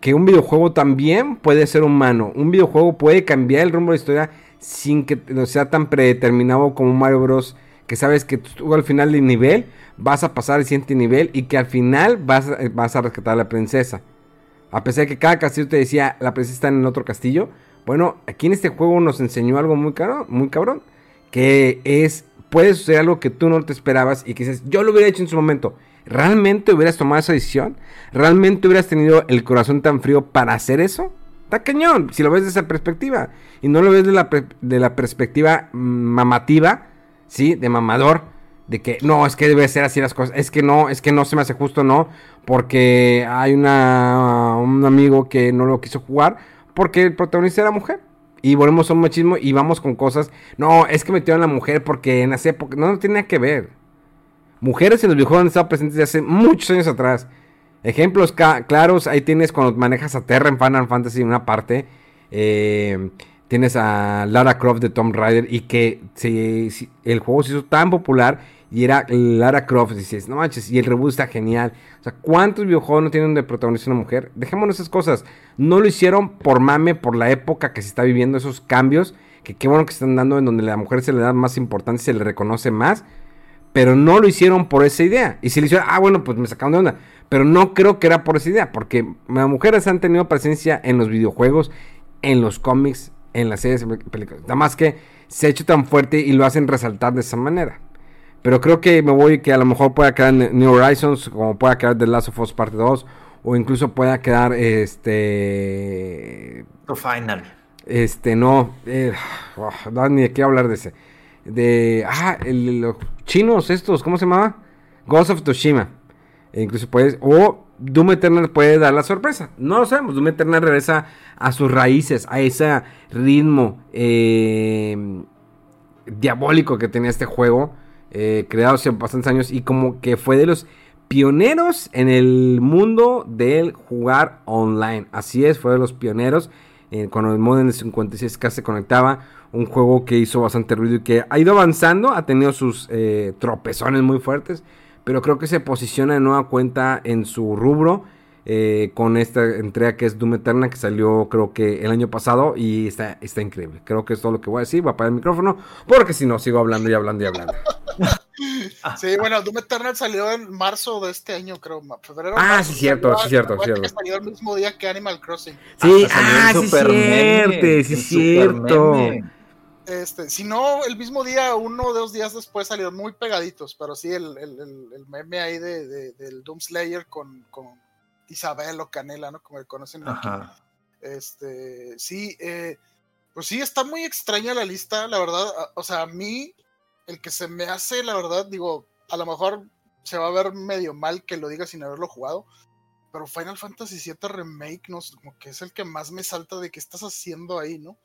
que un videojuego también puede ser humano. Un videojuego puede cambiar el rumbo de la historia sin que no sea tan predeterminado como Mario Bros. Que sabes que tú al final del nivel vas a pasar al siguiente nivel y que al final vas, vas a rescatar a la princesa. A pesar de que cada castillo te decía la princesa está en el otro castillo. Bueno, aquí en este juego nos enseñó algo muy, caro, muy cabrón. Que es, puede suceder algo que tú no te esperabas y que dices, yo lo hubiera hecho en su momento. ¿Realmente hubieras tomado esa decisión? ¿Realmente hubieras tenido el corazón tan frío para hacer eso? Está cañón, si lo ves desde esa perspectiva. Y no lo ves de la, de la perspectiva mamativa, ¿sí? De mamador. De que no, es que debe ser así las cosas. Es que no, es que no se me hace justo, no. Porque hay una, un amigo que no lo quiso jugar. Porque el protagonista era mujer. Y volvemos a un machismo y vamos con cosas. No, es que metieron a la mujer porque en esa época. No, no tiene nada que ver. Mujeres en los videojuegos han estado presentes desde hace muchos años atrás. Ejemplos claros, ahí tienes cuando manejas a Terra en Final Fantasy una parte. Eh, tienes a Lara Croft de Tomb Raider y que el juego se hizo tan popular y era Lara Croft. Dices, no manches, y el reboot está genial. O sea, ¿cuántos videojuegos no tienen de protagonista una mujer? Dejémonos esas cosas. No lo hicieron por mame, por la época que se está viviendo, esos cambios. Que qué bueno que están dando en donde la mujer se le da más importancia, se le reconoce más. Pero no lo hicieron por esa idea. Y si lo hicieron, ah, bueno, pues me sacaron de onda. Pero no creo que era por esa idea, porque las mujeres han tenido presencia en los videojuegos, en los cómics, en las series y películas. Nada más que se ha hecho tan fuerte y lo hacen resaltar de esa manera. Pero creo que me voy que a lo mejor pueda quedar New Horizons, como pueda quedar The Last of Us Parte 2, o incluso pueda quedar este... The Final. Este, no, eh, oh, no, ni de qué hablar de ese. De, ah, el, los chinos estos, ¿cómo se llamaba? Ghost of Tsushima. Incluso puedes, o Doom Eternal puede dar la sorpresa. No lo sabemos. Doom Eternal regresa a sus raíces, a ese ritmo eh, diabólico que tenía este juego, eh, creado hace bastantes años y como que fue de los pioneros en el mundo del jugar online. Así es, fue de los pioneros. Eh, cuando el modem de 56K se conectaba, un juego que hizo bastante ruido y que ha ido avanzando, ha tenido sus tropezones muy fuertes pero creo que se posiciona de nueva cuenta en su rubro eh, con esta entrega que es Doom Eterna que salió creo que el año pasado y está, está increíble. Creo que es todo lo que voy a decir, voy a apagar el micrófono porque si no sigo hablando y hablando y hablando. Sí, bueno, Doom Eternal salió en marzo de este año, creo. Febrero, ah, sí, cierto, sí, cierto, cierto. salió el mismo día que Animal Crossing. Sí, ah, sí, cierto, sí, cierto. Este, si no, el mismo día, uno o dos días después salieron muy pegaditos, pero sí, el, el, meme ahí de, del Doom Slayer con, con, Isabel o Canela, ¿no? Como le conocen aquí. Este, sí, eh, pues sí, está muy extraña la lista, la verdad. O sea, a mí, el que se me hace, la verdad, digo, a lo mejor se va a ver medio mal que lo diga sin haberlo jugado, pero Final Fantasy VII Remake, no, como que es el que más me salta de qué estás haciendo ahí, ¿no?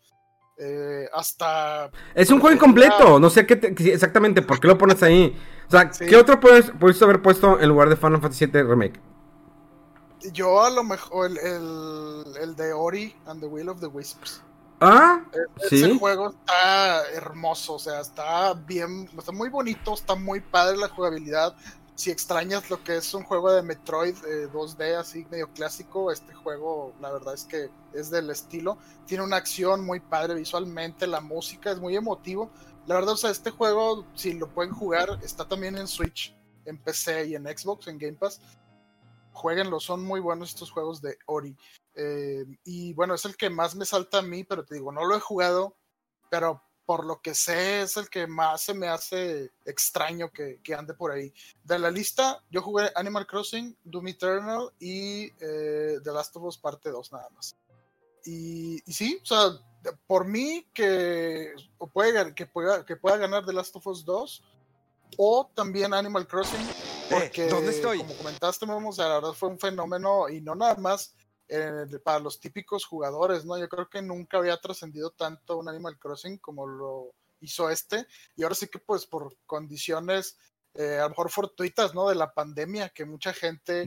Eh, hasta... Es un juego incompleto, no sé qué exactamente, ¿por qué lo pones ahí? O sea, ¿qué otro puedes, pudiste haber puesto en lugar de Final Fantasy VII Remake? Yo a lo mejor el, el, de Ori and the Will of the Wisps. Ah, e-, ese sí. juego está hermoso, o sea, está bien, está muy bonito, está muy padre la jugabilidad si extrañas lo que es un juego de Metroid 2D eh, así medio clásico, este juego la verdad es que es del estilo. Tiene una acción muy padre visualmente, la música es muy emotivo. La verdad, o sea, este juego, si lo pueden jugar, está también en Switch, en PC y en Xbox, en Game Pass. Jueguenlo, son muy buenos estos juegos de Ori. Eh, y bueno, es el que más me salta a mí, pero te digo, no lo he jugado, pero por lo que sé, es el que más se me hace extraño que, ande por ahí. De la lista, yo jugué Animal Crossing, Doom Eternal y eh, The Last of Us Parte 2 nada más. Y, sí, o sea, por mí que, puede, que, pueda, que pueda ganar The Last of Us 2 o también Animal Crossing, eh, porque como comentaste, vamos, la verdad fue un fenómeno y no nada más para los típicos jugadores, ¿no? Yo creo que nunca había trascendido tanto un Animal Crossing como lo hizo este. Y ahora sí que pues por condiciones eh, a lo mejor fortuitas, ¿no? De la pandemia, que mucha gente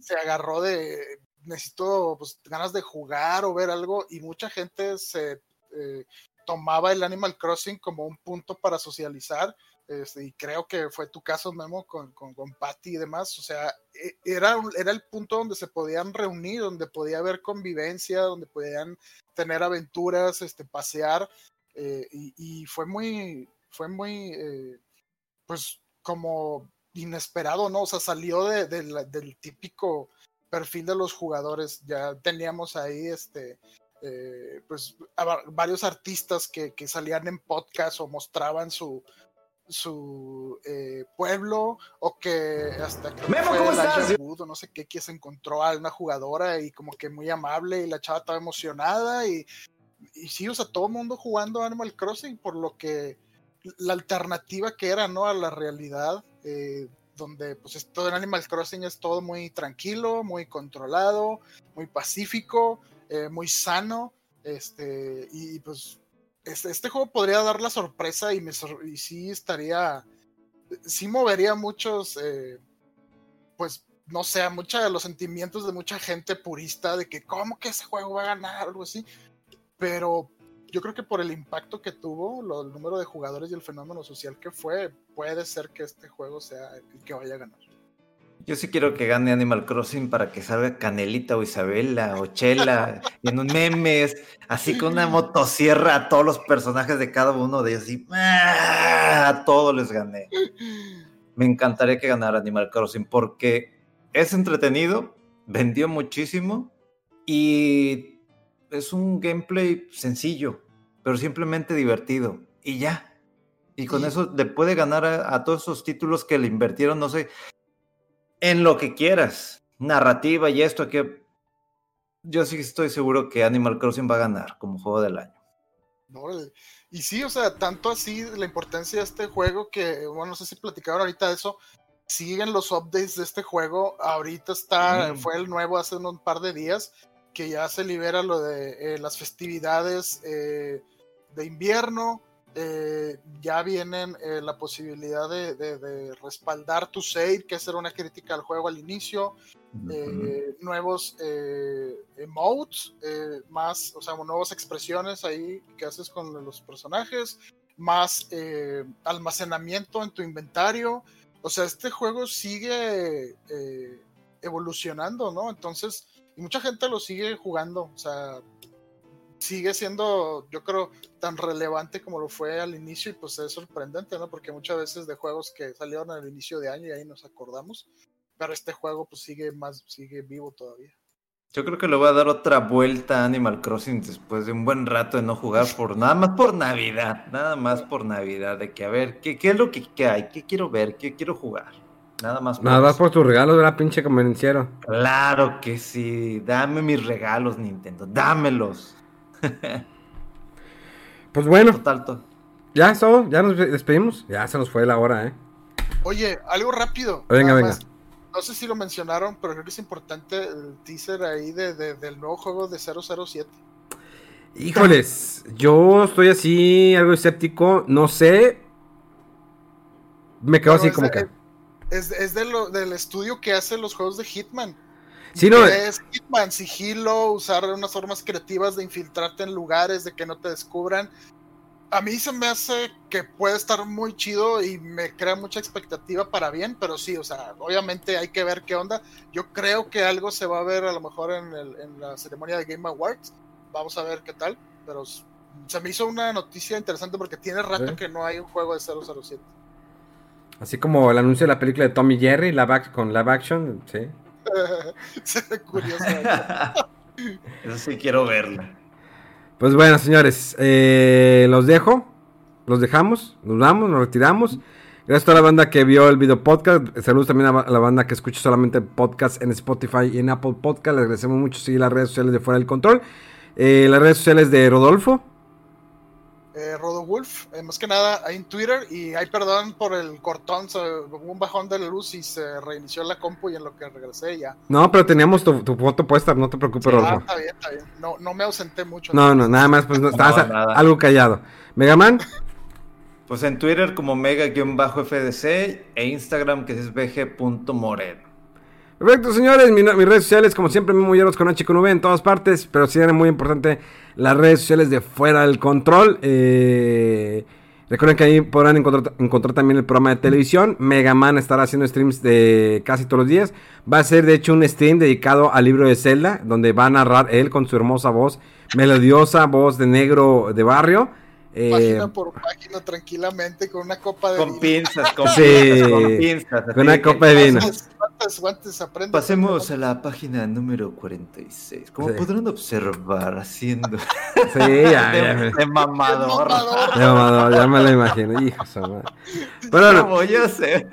se agarró de, necesito pues, ganas de jugar o ver algo y mucha gente se eh, tomaba el Animal Crossing como un punto para socializar este, y creo que fue tu caso, Memo, con, con, con Patty y demás. O sea, e, era, era el punto donde se podían reunir, donde podía haber convivencia, donde podían tener aventuras, este, pasear. Eh, y, fue muy, fue muy, eh, pues, como inesperado, ¿no? O sea, salió de, del típico perfil de los jugadores. Ya teníamos ahí, este, eh, pues, varios artistas que, que salían en podcast o mostraban su, su eh, pueblo o que hasta que Memo, ¿cómo estás? no sé qué, que se encontró a una jugadora y como que muy amable y la chava estaba emocionada y, y sí, o sea, todo el mundo jugando Animal Crossing por lo que la alternativa que era, ¿no? A la realidad, eh, donde pues esto en Animal Crossing es todo muy tranquilo, muy controlado, muy pacífico, eh, muy sano, este, y pues este, este, juego podría dar la sorpresa y, me y sí estaría, sí movería muchos, eh, pues no sé, muchos de los sentimientos de mucha gente purista de que cómo que ese juego va a ganar, algo así. Pero yo creo que por el impacto que tuvo, el número de jugadores y el fenómeno social que fue, puede ser que este juego sea el que vaya a ganar. Yo sí quiero que gane Animal Crossing para que salga Canelita o Isabela o Chela en un memes, así con una motosierra a todos los personajes de cada uno de ellos. Y, ¡ah! a todos les gané. Me encantaría que ganara Animal Crossing porque es entretenido, vendió muchísimo y es un gameplay sencillo. pero simplemente divertido. Y ya. Y con eso le puede ganar a, todos esos títulos que le invirtieron, no sé, en lo que quieras. Narrativa y esto que yo sí estoy seguro que Animal Crossing va a ganar como juego del año. Y sí, o sea, tanto así la importancia de este juego que, bueno, no sé si platicaron ahorita de eso, siguen los updates de este juego. Ahorita está, fue el nuevo hace un par de días, que ya se libera lo de eh, las festividades eh, de invierno. Eh, ya vienen la posibilidad de, respaldar tu save, que hacer una crítica al juego al inicio. nuevos emotes, más, o sea, nuevas expresiones ahí que haces con los personajes, más almacenamiento en tu inventario. O sea, este juego sigue eh, evolucionando, ¿no? Entonces, y mucha gente lo sigue jugando, o sea, sigue siendo, yo creo, tan relevante como lo fue al inicio y pues es sorprendente, ¿no? Porque muchas veces de juegos que salieron al inicio de año y ahí nos acordamos, pero este juego pues sigue más, sigue vivo todavía. Yo creo que le voy a dar otra vuelta a Animal Crossing después de un buen rato de no jugar por nada más por Navidad, nada más por Navidad, de que a ver, ¿qué, qué es lo que, hay? ¿Qué quiero ver? ¿Qué quiero jugar? Nada más por Nada más por tu regalo de la pinche convenciero. Claro que sí, dame mis regalos, Nintendo, dámelos. pues bueno. Total, Ya, eso, ya nos despedimos. Ya se nos fue la hora, ¿eh? Oye, algo rápido. Venga, venga no sé si lo mencionaron, pero creo que es importante el teaser ahí de, del nuevo juego de 007. Híjoles, yo estoy así, algo escéptico, no sé. Me quedo así como que. Es, es de lo, del estudio que hace los juegos de Hitman. Sí, no. Es Hitman, sigilo, usar unas formas creativas de infiltrarte en lugares, de que no te descubran a mí se me hace que puede estar muy chido y me crea mucha expectativa para bien, pero sí, o sea, obviamente hay que ver qué onda. Yo creo que algo se va a ver a lo mejor en, la ceremonia de Game Awards. Vamos a ver qué tal, pero se me hizo una noticia interesante porque tiene rato que no hay un juego de 007. Así como el anuncio de la película de Tommy Jerry, la con live action, sí. se ve curioso. Eso sí quiero verla. Pues bueno, señores, eh, los dejo, los dejamos, nos vamos, nos retiramos. Gracias a toda la banda que vio el video podcast. Saludos también a la banda que escucha solamente podcast en Spotify y en Apple Podcast. Les agradecemos mucho seguir las redes sociales de Fuera del Control. Eh, las redes sociales de Rodolfo eh, Rodowulf, eh, más que nada hay en Twitter y hay perdón por el cortón, un bajón de la luz y se reinició la compu y en lo que regresé ya. No, pero teníamos tu, foto puesta, no te preocupes, Rodolfo. Ah, está bien, está bien. No, no me ausenté mucho. No, no, nada más, pues no, estabas algo callado. Megaman. Pues en Twitter como mega-fdc e Instagram que es bg.moreno. Perfecto, señores. mis redes sociales, como siempre, Memo Hierbas con H con V en todas partes. Pero sí era muy importante las redes sociales de Fuera del Control. Eh, recuerden que ahí podrán encontrar, encontrar, también el programa de televisión. Mega Man estará haciendo streams de casi todos los días. Va a ser, de hecho, un stream dedicado al libro de Zelda, donde va a narrar él con su hermosa voz, melodiosa voz de negro de barrio. Eh, página por página tranquilamente con una copa de con vino. Pinzas, con pinzas, con pinzas. Con una copa de vino. Pasemos a la página número 46. Como podrán observar, haciendo. Sí, ya, de, de, mamador. De mamador, ya me lo imagino. Hijo Bueno, no. voy a hacer?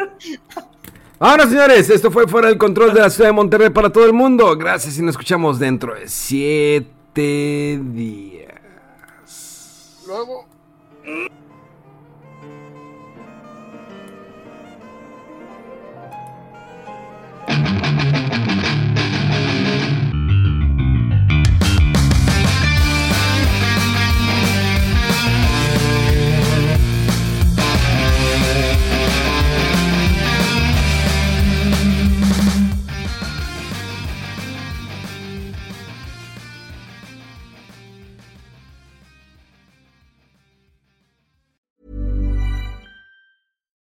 Ahora, señores, esto fue Fuera del Control de la Ciudad de Monterrey para todo el mundo. Gracias y nos escuchamos dentro de siete días. Luego.